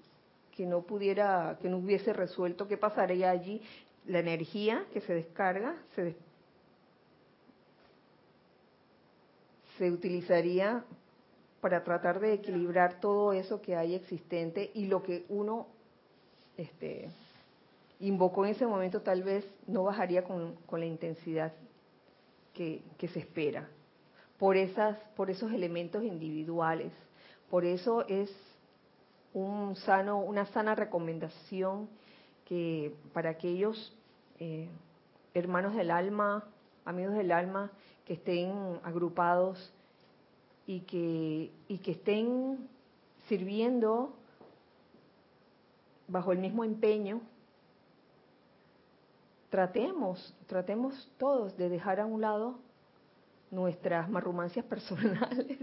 que, no pudiera, que no hubiese resuelto, ¿qué pasaría allí? La energía que se descarga se, se utilizaría para tratar de equilibrar todo eso que hay existente y lo que uno este, invocó en ese momento tal vez no bajaría con, la intensidad que, se espera. Por, esas, por esos elementos individuales. Por eso es un sano, una sana recomendación que para aquellos eh, hermanos del alma, amigos del alma, que estén agrupados y que, y que estén sirviendo bajo el mismo empeño tratemos, tratemos todos de dejar a un lado nuestras marrumancias <laughs> personales.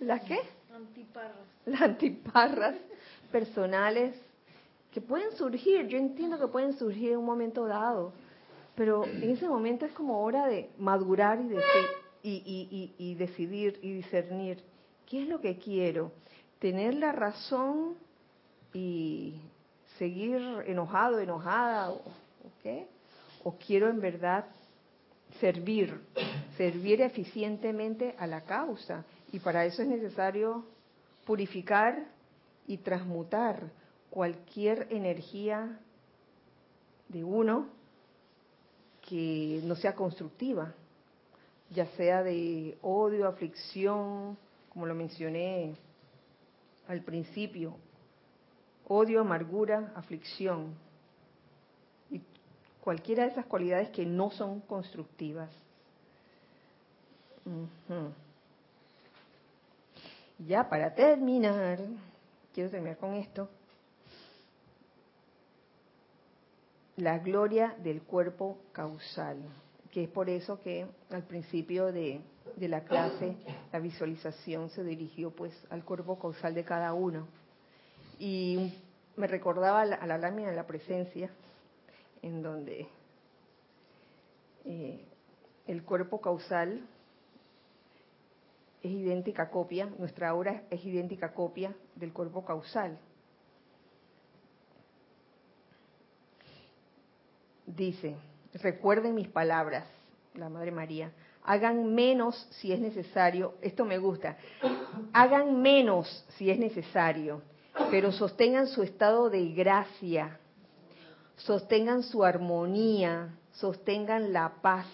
Las antiparras. qué? Antiparras. Las antiparras personales que pueden surgir, yo entiendo que pueden surgir en un momento dado, pero en ese momento es como hora de madurar y, y, y decidir y discernir qué es lo que quiero, tener la razón y seguir enojado, enojada, o quiero en verdad servir, servir eficientemente a la causa. Y para eso es necesario purificar y transmutar cualquier energía de uno que no sea constructiva, ya sea de odio, aflicción, como lo mencioné al principio, odio, amargura, aflicción y cualquiera de esas cualidades que no son constructivas. Ya para terminar, quiero terminar con esto. La gloria del cuerpo causal, que es por eso que al principio de, de la clase la visualización se dirigió pues al cuerpo causal de cada uno y me recordaba a la, lámina de la presencia, en donde eh, el cuerpo causal es idéntica copia, nuestra aura es idéntica copia del cuerpo causal. Dice, recuerden mis palabras, la Madre María, hagan menos si es necesario, esto me gusta, hagan menos si es necesario pero sostengan su estado de gracia, sostengan su armonía, sostengan la paz,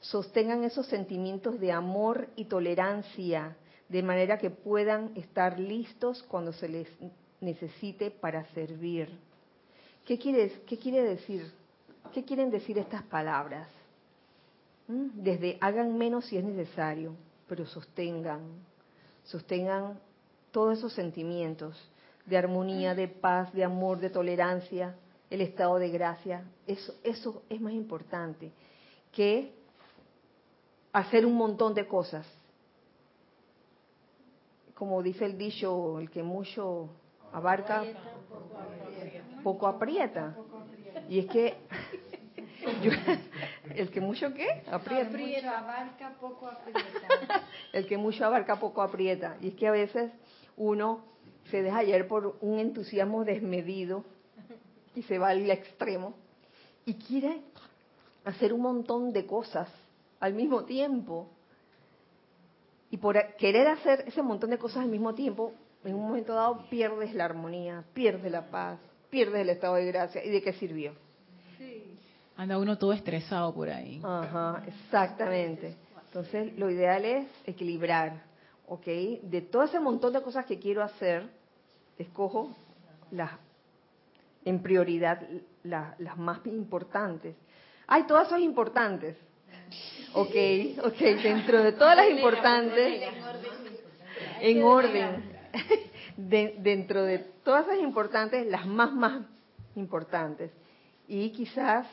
sostengan esos sentimientos de amor y tolerancia, de manera que puedan estar listos cuando se les necesite para servir. ¿Qué quiere, qué quiere decir? ¿Qué quieren decir estas palabras? ¿Mm? Desde hagan menos si es necesario, pero sostengan, sostengan todos esos sentimientos de armonía, de paz, de amor, de tolerancia, el estado de gracia. Eso, eso es más importante que hacer un montón de cosas. Como dice el dicho, el que mucho abarca, poco aprieta. Y es que <laughs> el que mucho qué aprieta. abarca, poco aprieta. <laughs> el que mucho abarca poco aprieta. Y es que a veces uno se deja ayer por un entusiasmo desmedido y se va al extremo y quiere hacer un montón de cosas al mismo tiempo. Y por querer hacer ese montón de cosas al mismo tiempo, en un momento dado pierdes la armonía, pierdes la paz, pierdes el estado de gracia. ¿Y de qué sirvió? Anda uno todo estresado por ahí. Ajá, exactamente. Entonces, lo ideal es equilibrar, ¿ok? De todo ese montón de cosas que quiero hacer, escojo las, en prioridad las más importantes. Ay, todas son importantes. Ok, ok, dentro de todas las importantes, en orden, <laughs> dentro de todas las importantes, las más, más importantes. Y quizás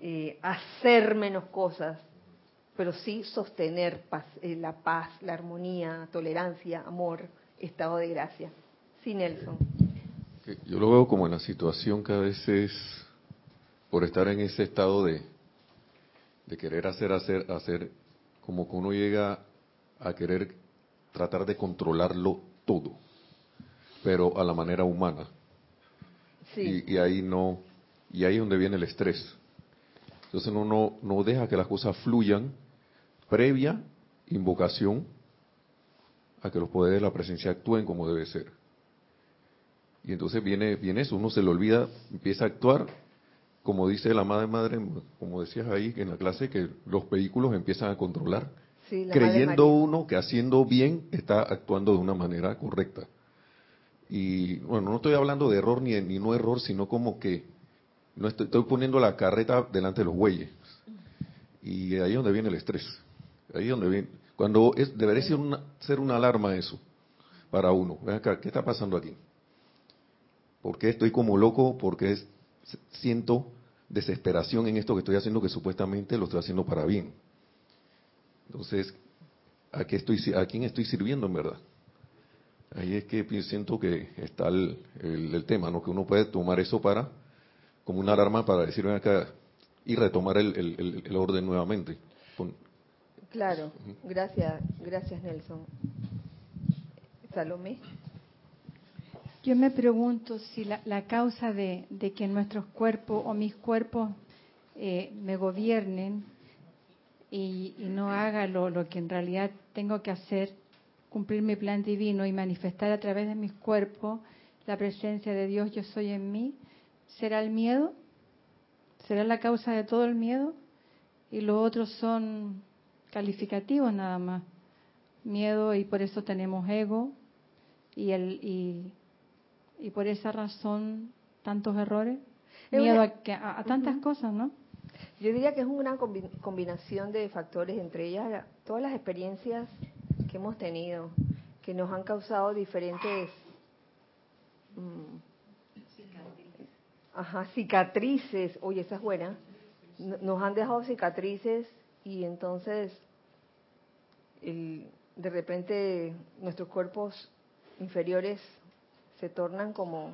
eh, hacer menos cosas, pero sí sostener eh, la paz, la armonía, tolerancia, amor, estado de gracia. Sí, Nelson. Yo lo veo como en la situación que a veces, por estar en ese estado de, de querer hacer, hacer, hacer, como que uno llega a querer tratar de controlarlo todo, pero a la manera humana. Sí. Y, y ahí no, y ahí es donde viene el estrés. Entonces uno no, no deja que las cosas fluyan previa invocación a que los poderes de la presencia actúen como debe ser. Y entonces viene, viene eso, uno se le olvida, empieza a actuar, como dice la madre madre, como decías ahí en la clase, que los vehículos empiezan a controlar, Sí, creyendo uno que haciendo bien está actuando de una manera correcta. Y bueno, no estoy hablando de error ni, ni no error, sino como que no estoy, estoy poniendo la carreta delante de los bueyes. Y ahí es donde viene el estrés. Ahí es donde viene. Cuando es, debería ser una, ser una alarma eso para uno. Acá, ¿qué está pasando aquí? ¿Por qué estoy como loco? Porque es- siento desesperación en esto que estoy haciendo que supuestamente lo estoy haciendo para bien. Entonces, ¿a, qué estoy, ¿a quién estoy sirviendo en verdad? Ahí es que siento que está el- el tema, ¿no? Que uno puede tomar eso para, como una alarma para decir, ven acá, y retomar el, el- orden nuevamente. Pon- Claro, gracias, gracias Nelson. Salomé. Yo me pregunto si la, la causa de, de que nuestros cuerpos o mis cuerpos eh, me gobiernen y, y no haga lo, lo que en realidad tengo que hacer, cumplir mi plan divino y manifestar a través de mis cuerpos la presencia de Dios yo soy en mí, ¿será el miedo? ¿Será la causa de todo el miedo? Y los otros son calificativos nada más. Miedo y por eso tenemos ego y el y, y por esa razón tantos errores. Es Miedo a, que- a- a tantas cosas, ¿no? Yo diría que es una combi- combinación de factores, entre ellas la- todas las experiencias que hemos tenido, que nos han causado diferentes mm, ajá, cicatrices. Oye, esa es buena. Nos han dejado cicatrices y entonces de repente nuestros cuerpos inferiores se tornan como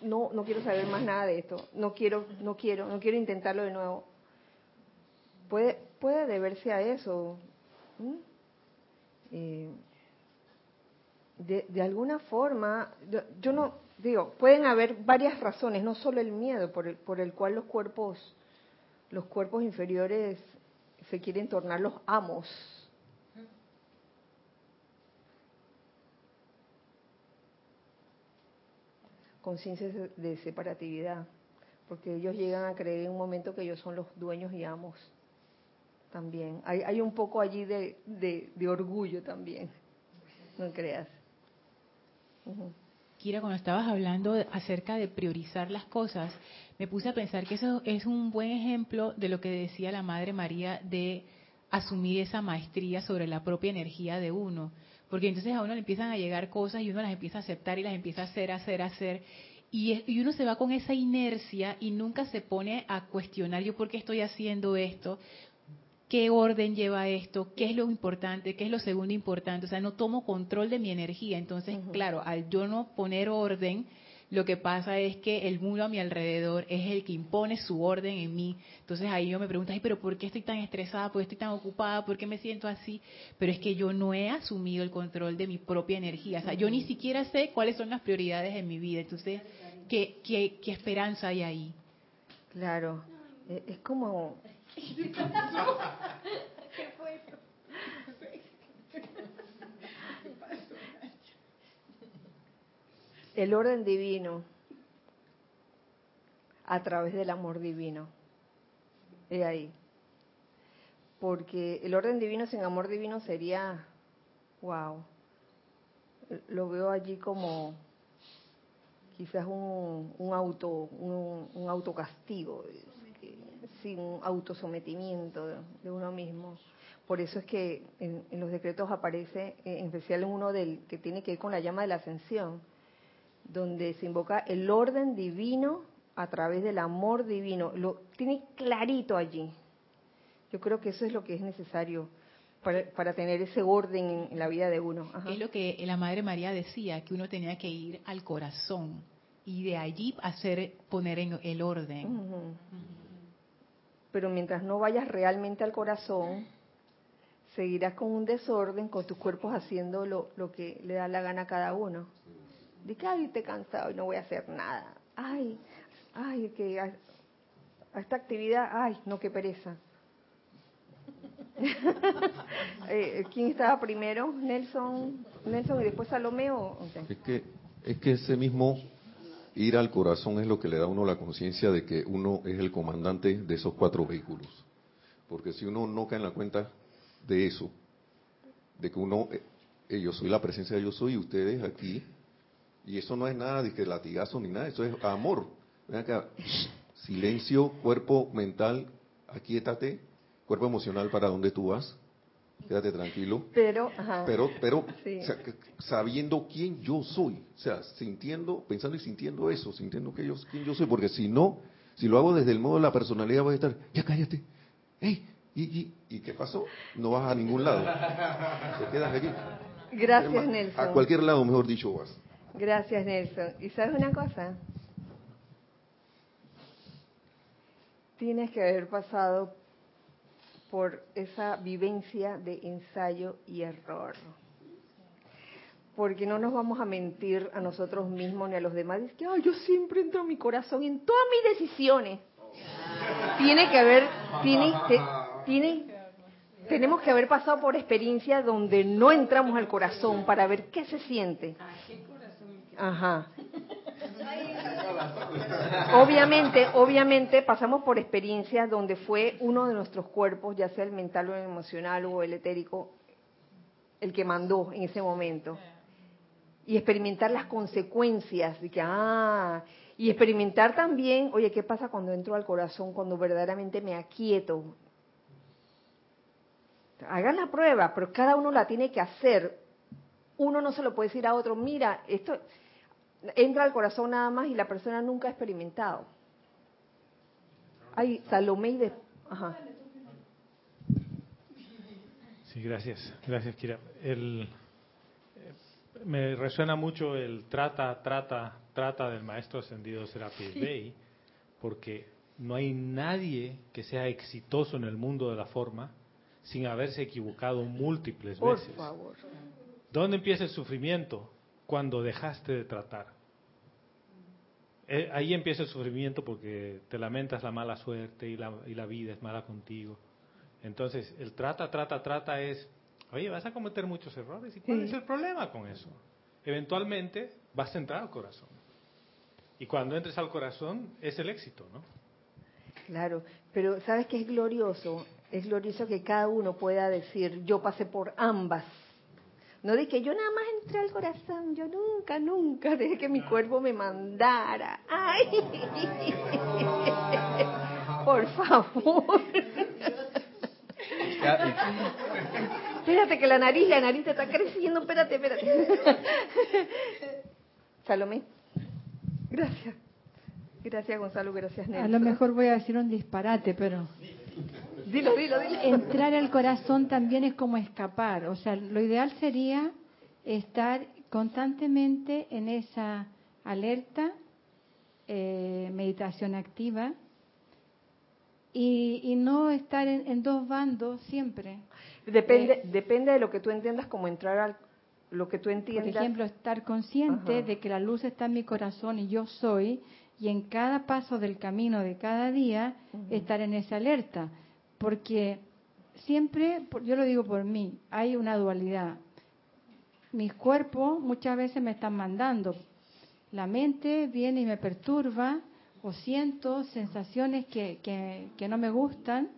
no no quiero saber más nada de esto no quiero no quiero no quiero intentarlo de nuevo puede puede deberse a eso ¿m? Eh, de, de alguna forma yo, yo no digo pueden haber varias razones no solo el miedo por el por el cual los cuerpos los cuerpos inferiores se quieren tornar los amos conciencias de- separatividad, porque ellos llegan a creer en un momento que ellos son los dueños y amos también. Hay, hay un poco allí de, de, orgullo también, no creas. Ujú. Kira, cuando estabas hablando acerca de priorizar las cosas, me puse a pensar que eso es un buen ejemplo de lo que decía la Madre María de asumir esa maestría sobre la propia energía de uno. Porque entonces a uno le empiezan a llegar cosas y uno las empieza a aceptar y las empieza a hacer, hacer, hacer. Y, y uno se va con esa inercia y nunca se pone a cuestionar yo por qué estoy haciendo esto, qué orden lleva esto, qué es lo importante, qué es lo segundo importante. O sea, no tomo control de mi energía. Entonces, claro, al yo no poner orden, lo que pasa es que el mundo a mi alrededor es el que impone su orden en mí. Entonces ahí yo me pregunto, ay, pero ¿por qué estoy tan estresada? ¿Por qué estoy tan ocupada? ¿Por qué me siento así? Pero es que yo no he asumido el control de mi propia energía. O sea, yo ni siquiera sé cuáles son las prioridades en mi vida. Entonces, ¿qué, qué, qué esperanza hay ahí? Claro, Eh, es como... El orden divino a través del amor divino. He ahí. Porque el orden divino sin amor divino sería, wow, lo veo allí como quizás un, un auto un, un autocastigo sin un autosometimiento de, de uno mismo por eso es que en, en los decretos aparece eh, en especial uno del que tiene que ver con la llama de la ascensión donde se invoca el orden divino a través del amor divino lo tiene clarito allí yo creo que eso es lo que es necesario para, para tener ese orden en, en la vida de uno Ajá. Es lo que la Madre María decía, que uno tenía que ir al corazón y de allí hacer poner en el orden. Ujú. Pero mientras no vayas realmente al corazón, seguirás con un desorden, con tus cuerpos haciendo lo, que le da la gana a cada uno. De que, ay, estoy cansado y no voy a hacer nada. Ay, ay, que a, esta actividad, ay, no, qué pereza. <laughs> Eh, ¿Quién estaba primero? Nelson, Nelson y después Salomé o ok. Es que, es que ese mismo ir al corazón es lo que le da a uno la conciencia de que uno es el comandante de esos cuatro vehículos. Porque si uno no cae en la cuenta de eso, de que uno, eh, eh, yo soy la presencia de yo soy y ustedes aquí, y eso no es nada de que latigazo ni nada, eso es amor. Ven acá, silencio, cuerpo mental, aquíétate, cuerpo emocional para dónde tú vas, quédate tranquilo. Pero, ajá. Pero, pero Sí. o sea, que- sabiendo quién yo soy, o sea, sintiendo, pensando y sintiendo eso, sintiendo que yo, quién yo soy, porque si no, si lo hago desde el modo de la personalidad, voy a estar, ya cállate, hey, y, y, ¿y qué pasó? No vas a ningún lado, te quedas aquí. Gracias, Nelson. A cualquier lado, mejor dicho, vas. Gracias, Nelson. ¿Y sabes una cosa? Tienes que haber pasado por esa vivencia de ensayo y error. Porque no nos vamos a mentir a nosotros mismos ni a los demás. Es que "Ay, yo siempre entro en mi corazón en todas mis decisiones. Tiene que haber, tiene, te- tiene, tenemos que haber pasado por experiencias donde no entramos al corazón para ver qué se siente. Ajá. Obviamente, obviamente pasamos por experiencias donde fue uno de nuestros cuerpos, ya sea el mental o el emocional o el etérico, el que mandó en ese momento. Y experimentar las consecuencias de que, ah, y experimentar también, oye, ¿qué pasa cuando entro al corazón, cuando verdaderamente me aquieto? Hagan la prueba, pero cada uno la tiene que hacer. Uno no se lo puede decir a otro, mira, esto entra al corazón nada más y la persona nunca ha experimentado. Ay, Salomé y de... Ajá. Sí, gracias. Gracias, Kira. El, eh, me resuena mucho el trata, trata, trata del maestro ascendido Serapis Bey, porque no hay nadie que sea exitoso en el mundo de la forma sin haberse equivocado múltiples Por veces. favor. ¿Dónde empieza el sufrimiento? Cuando dejaste de tratar. Eh, ahí empieza el sufrimiento porque te lamentas la mala suerte y la, y la vida es mala contigo. Entonces, el trata, trata, trata es, oye, vas a cometer muchos errores. ¿Y cuál Sí. es el problema con eso? Eventualmente vas a entrar al corazón. Y cuando entres al corazón es el éxito, ¿no? Claro, pero ¿sabes qué es glorioso? Es glorioso que cada uno pueda decir, yo pasé por ambas. No de que yo nada más entré al corazón, yo nunca, nunca dejé que mi cuerpo me mandara. ¡Ay! <laughs> Por favor. Espérate que la nariz, la nariz te está creciendo, espérate, espérate. <laughs> Salomé. Gracias. Gracias, Gonzalo, gracias, Nelson. A lo mejor voy a decir un disparate, pero Dilo, dilo, dilo. entrar al corazón también es como escapar. O sea, lo ideal sería estar constantemente en esa alerta, eh, meditación activa, y, y no estar en, en dos bandos siempre. Depende, depende de lo que tú entiendas como entrar al lo que tú Por entiendas. ejemplo, estar consciente Ajá. de que la luz está en mi corazón y yo soy, y en cada paso del camino de cada día estar en esa alerta. Porque siempre, yo lo digo por mí, hay una dualidad. Mis cuerpos muchas veces me están mandando. La mente viene y me perturba o siento sensaciones que, que, no me gustan.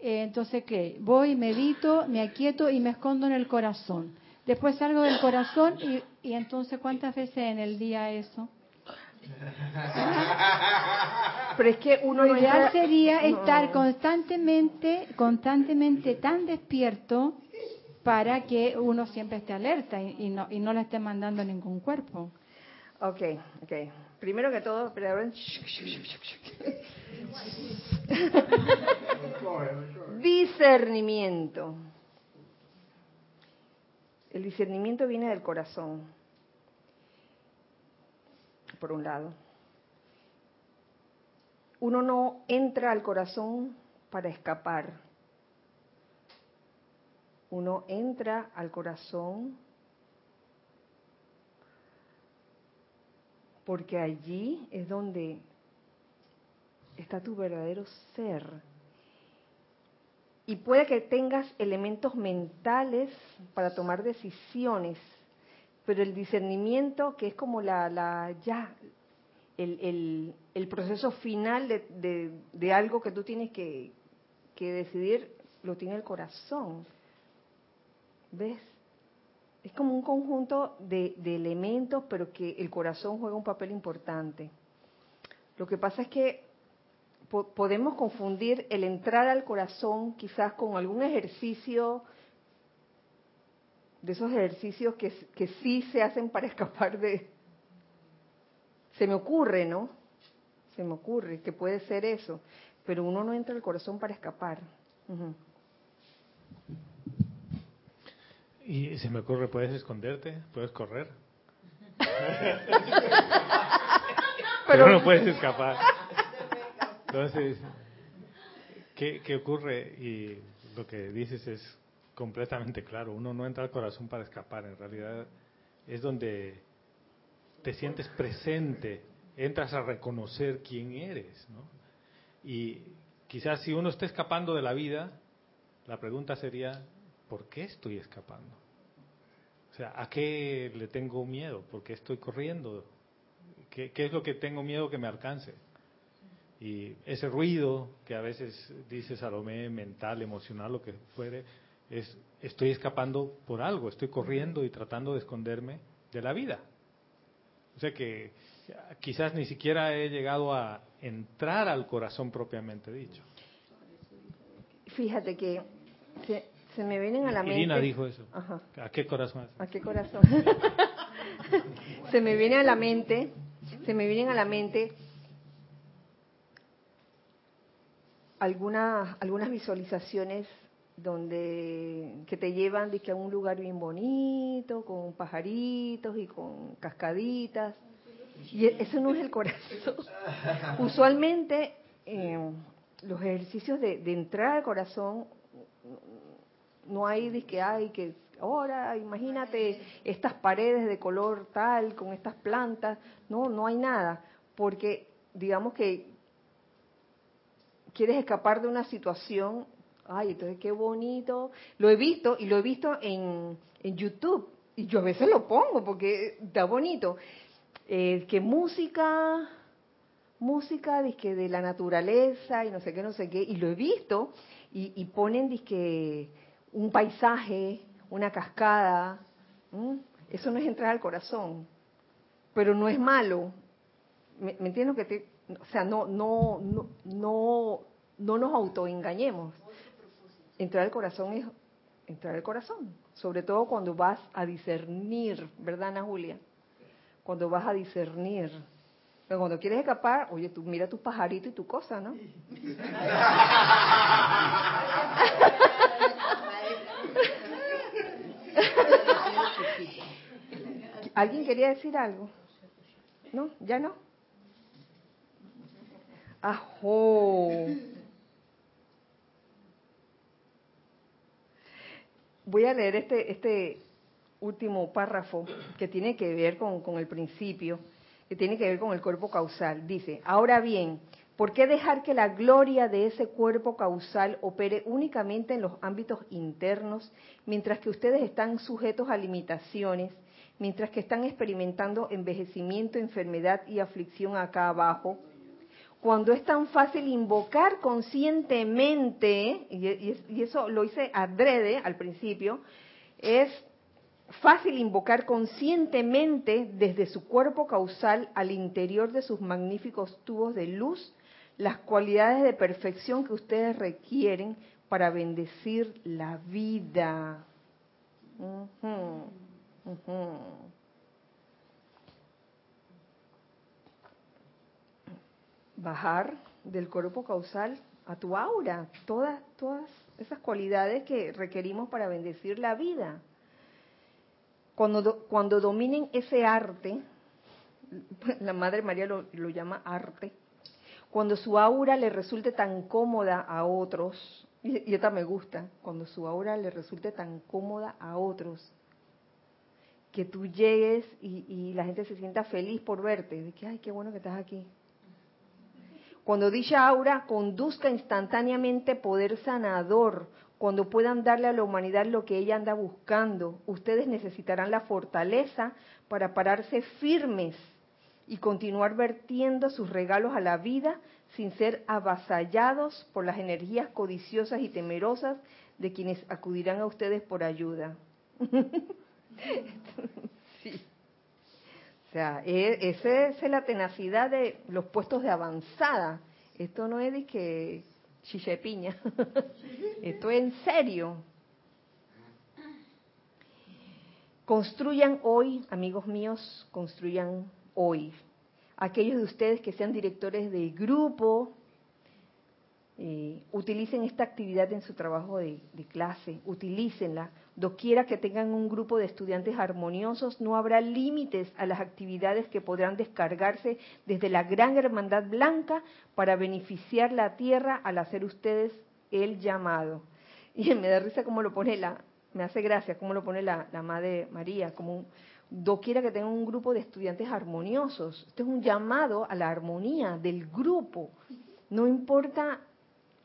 Eh, entonces, ¿qué? Voy, medito, me aquieto y me escondo en el corazón. Después salgo del corazón y entonces, ¿cuántas veces en el día eso? <laughs> Pero es que uno Lo ideal sería no. estar constantemente, constantemente tan despierto para que uno siempre esté alerta y, y no, y no le esté mandando a ningún cuerpo. Ok, ok. Primero que todo, <laughs> discernimiento. El discernimiento viene del corazón. Por un lado. Uno no entra al corazón para escapar. Uno entra al corazón porque allí es donde está tu verdadero ser. Y puede que tengas elementos mentales para tomar decisiones, pero el discernimiento, que es como la, la ya, el, el, proceso final de, de, algo que tú tienes que, que decidir, lo tiene el corazón. ¿Ves? Es como un conjunto de, de, elementos, pero que el corazón juega un papel importante. Lo que pasa es que podemos confundir el entrar al corazón quizás con algún ejercicio, de esos ejercicios que, que sí se hacen para <laughs> escapar de... Se me ocurre, ¿no? Se me ocurre que puede ser eso, pero uno no entra al corazón para escapar. Y se me ocurre, ¿puedes esconderte? ¿Puedes correr? <laughs> pero no puedes escapar. Entonces, ¿qué, ¿qué ocurre? Y lo que dices es completamente claro. Uno no entra al corazón para escapar. En realidad es donde te sientes presente, entras a reconocer quién eres. ¿no? Y quizás si uno está escapando de la vida, la pregunta sería, ¿por qué estoy escapando? O sea, ¿a qué le tengo miedo? ¿Por qué estoy corriendo? ¿Qué, qué es lo que tengo miedo que me alcance? Y ese ruido que a veces dice Salomé, mental, emocional, lo que fuere, es estoy escapando por algo, estoy corriendo y tratando de esconderme de la vida. O sea que quizás ni siquiera he llegado a entrar al corazón propiamente dicho. Fíjate que se, me vienen a la mente. Irina dijo eso. ¿A qué corazón? ¿A qué corazón? <laughs> se me viene a la mente, se me vienen a la mente algunas, algunas visualizaciones donde que te llevan de que a un lugar bien bonito, con pajaritos y con cascaditas. Y e, eso no es el corazón. <laughs> Usualmente eh, los ejercicios de, entrar al corazón no hay de que hay que ahora imagínate estas paredes de color tal con estas plantas, no, no hay nada, porque digamos que quieres escapar de una situación, ay, entonces qué bonito. Lo he visto y lo he visto en, en YouTube y yo a veces lo pongo porque está bonito. Eh, que música, música que de la naturaleza y no sé qué, no sé qué, y lo he visto y, y ponen que un paisaje, una cascada, eso no es entrar al corazón, pero no es malo. ¿Me, que te, o sea, no, no, no, no, no nos autoengañemos. Entrar al corazón es entrar al corazón, sobre todo cuando vas a discernir, ¿verdad, Ana Julia? Cuando vas a discernir. Pero cuando quieres escapar, oye, tú mira tu pajarito y tu cosa, ¿no? ¿Alguien quería decir algo? ¿No? ¿Ya no? Ajo. Voy a leer este, este último párrafo que tiene que ver con, con el principio, que tiene que ver con el cuerpo causal. Dice, ahora bien, ¿por qué dejar que la gloria de ese cuerpo causal opere únicamente en los ámbitos internos, mientras que ustedes están sujetos a limitaciones, mientras que están experimentando envejecimiento, enfermedad y aflicción acá abajo? Cuando es tan fácil invocar conscientemente, y, eso lo hice adrede al principio, es fácil invocar conscientemente desde su cuerpo causal al interior de sus magníficos tubos de luz las cualidades de perfección que ustedes requieren para bendecir la vida bajar del cuerpo causal a tu aura, todas, todas esas cualidades que requerimos para bendecir la vida. Cuando, cuando dominen ese arte <laughs> la Madre María lo, lo llama arte, cuando su aura le resulte tan cómoda a otros, y, esta me gusta, cuando su aura le resulte tan cómoda a otros, que tú llegues y, y la gente se sienta feliz por verte, de que, ay, qué bueno que estás aquí. Cuando dicha aura conduzca instantáneamente poder sanador, cuando puedan darle a la humanidad lo que ella anda buscando, ustedes necesitarán la fortaleza para pararse firmes y continuar vertiendo sus regalos a la vida sin ser avasallados por las energías codiciosas y temerosas de quienes acudirán a ustedes por ayuda. <laughs> O sea, e, esa es la tenacidad de los puestos de avanzada. Esto no es de que piña. <laughs> Esto es en serio. Construyan hoy, amigos míos, construyan hoy. Aquellos de ustedes que sean directores de grupo, eh, utilicen esta actividad en su trabajo de, de clase, utilícenla. Doquiera que tengan un grupo de estudiantes armoniosos, no habrá límites a las actividades que podrán descargarse desde la gran hermandad blanca para beneficiar la tierra al hacer ustedes el llamado. Y me da risa cómo lo pone la, me hace gracia cómo lo pone la, la Madre María, como un, doquiera que tengan un grupo de estudiantes armoniosos. Esto es un llamado a la armonía del grupo. No importa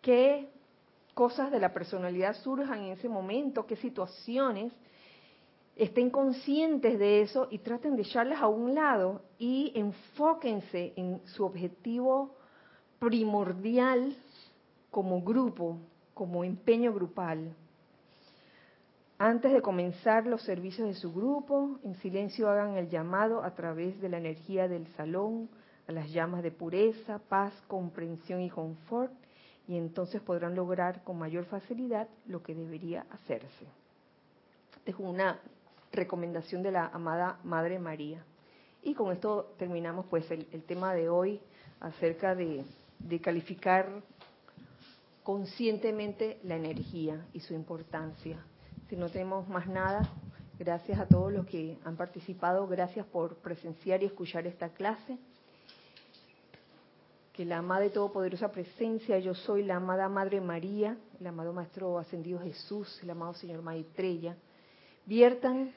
qué cosas de la personalidad surjan en ese momento, qué situaciones, estén conscientes de eso y traten de echarlas a un lado y enfóquense en su objetivo primordial como grupo, como empeño grupal. Antes de comenzar los servicios de su grupo, en silencio hagan el llamado a través de la energía del salón a las llamas de pureza, paz, comprensión y confort y entonces podrán lograr con mayor facilidad lo que debería hacerse. Esta es una recomendación de la amada Madre María. Y con esto terminamos pues el, tema de hoy acerca de, de calificar conscientemente la energía y su importancia. Si no tenemos más nada, gracias a todos los que han participado, gracias por presenciar y escuchar esta clase que la amada y todopoderosa presencia, yo soy la amada Madre María, el amado Maestro Ascendido Jesús, el amado Señor Maestrella, viertan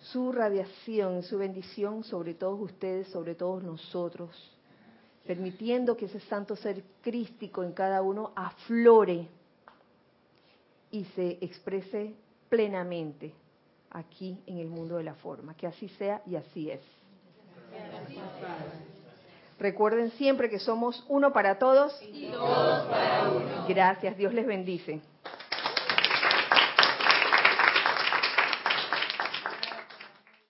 su radiación, su bendición sobre todos ustedes, sobre todos nosotros, permitiendo que ese santo ser crístico en cada uno aflore y se exprese plenamente aquí en el mundo de la forma. Que así sea y así es. Recuerden siempre que somos uno para todos y todos para uno. Gracias, Dios les bendice.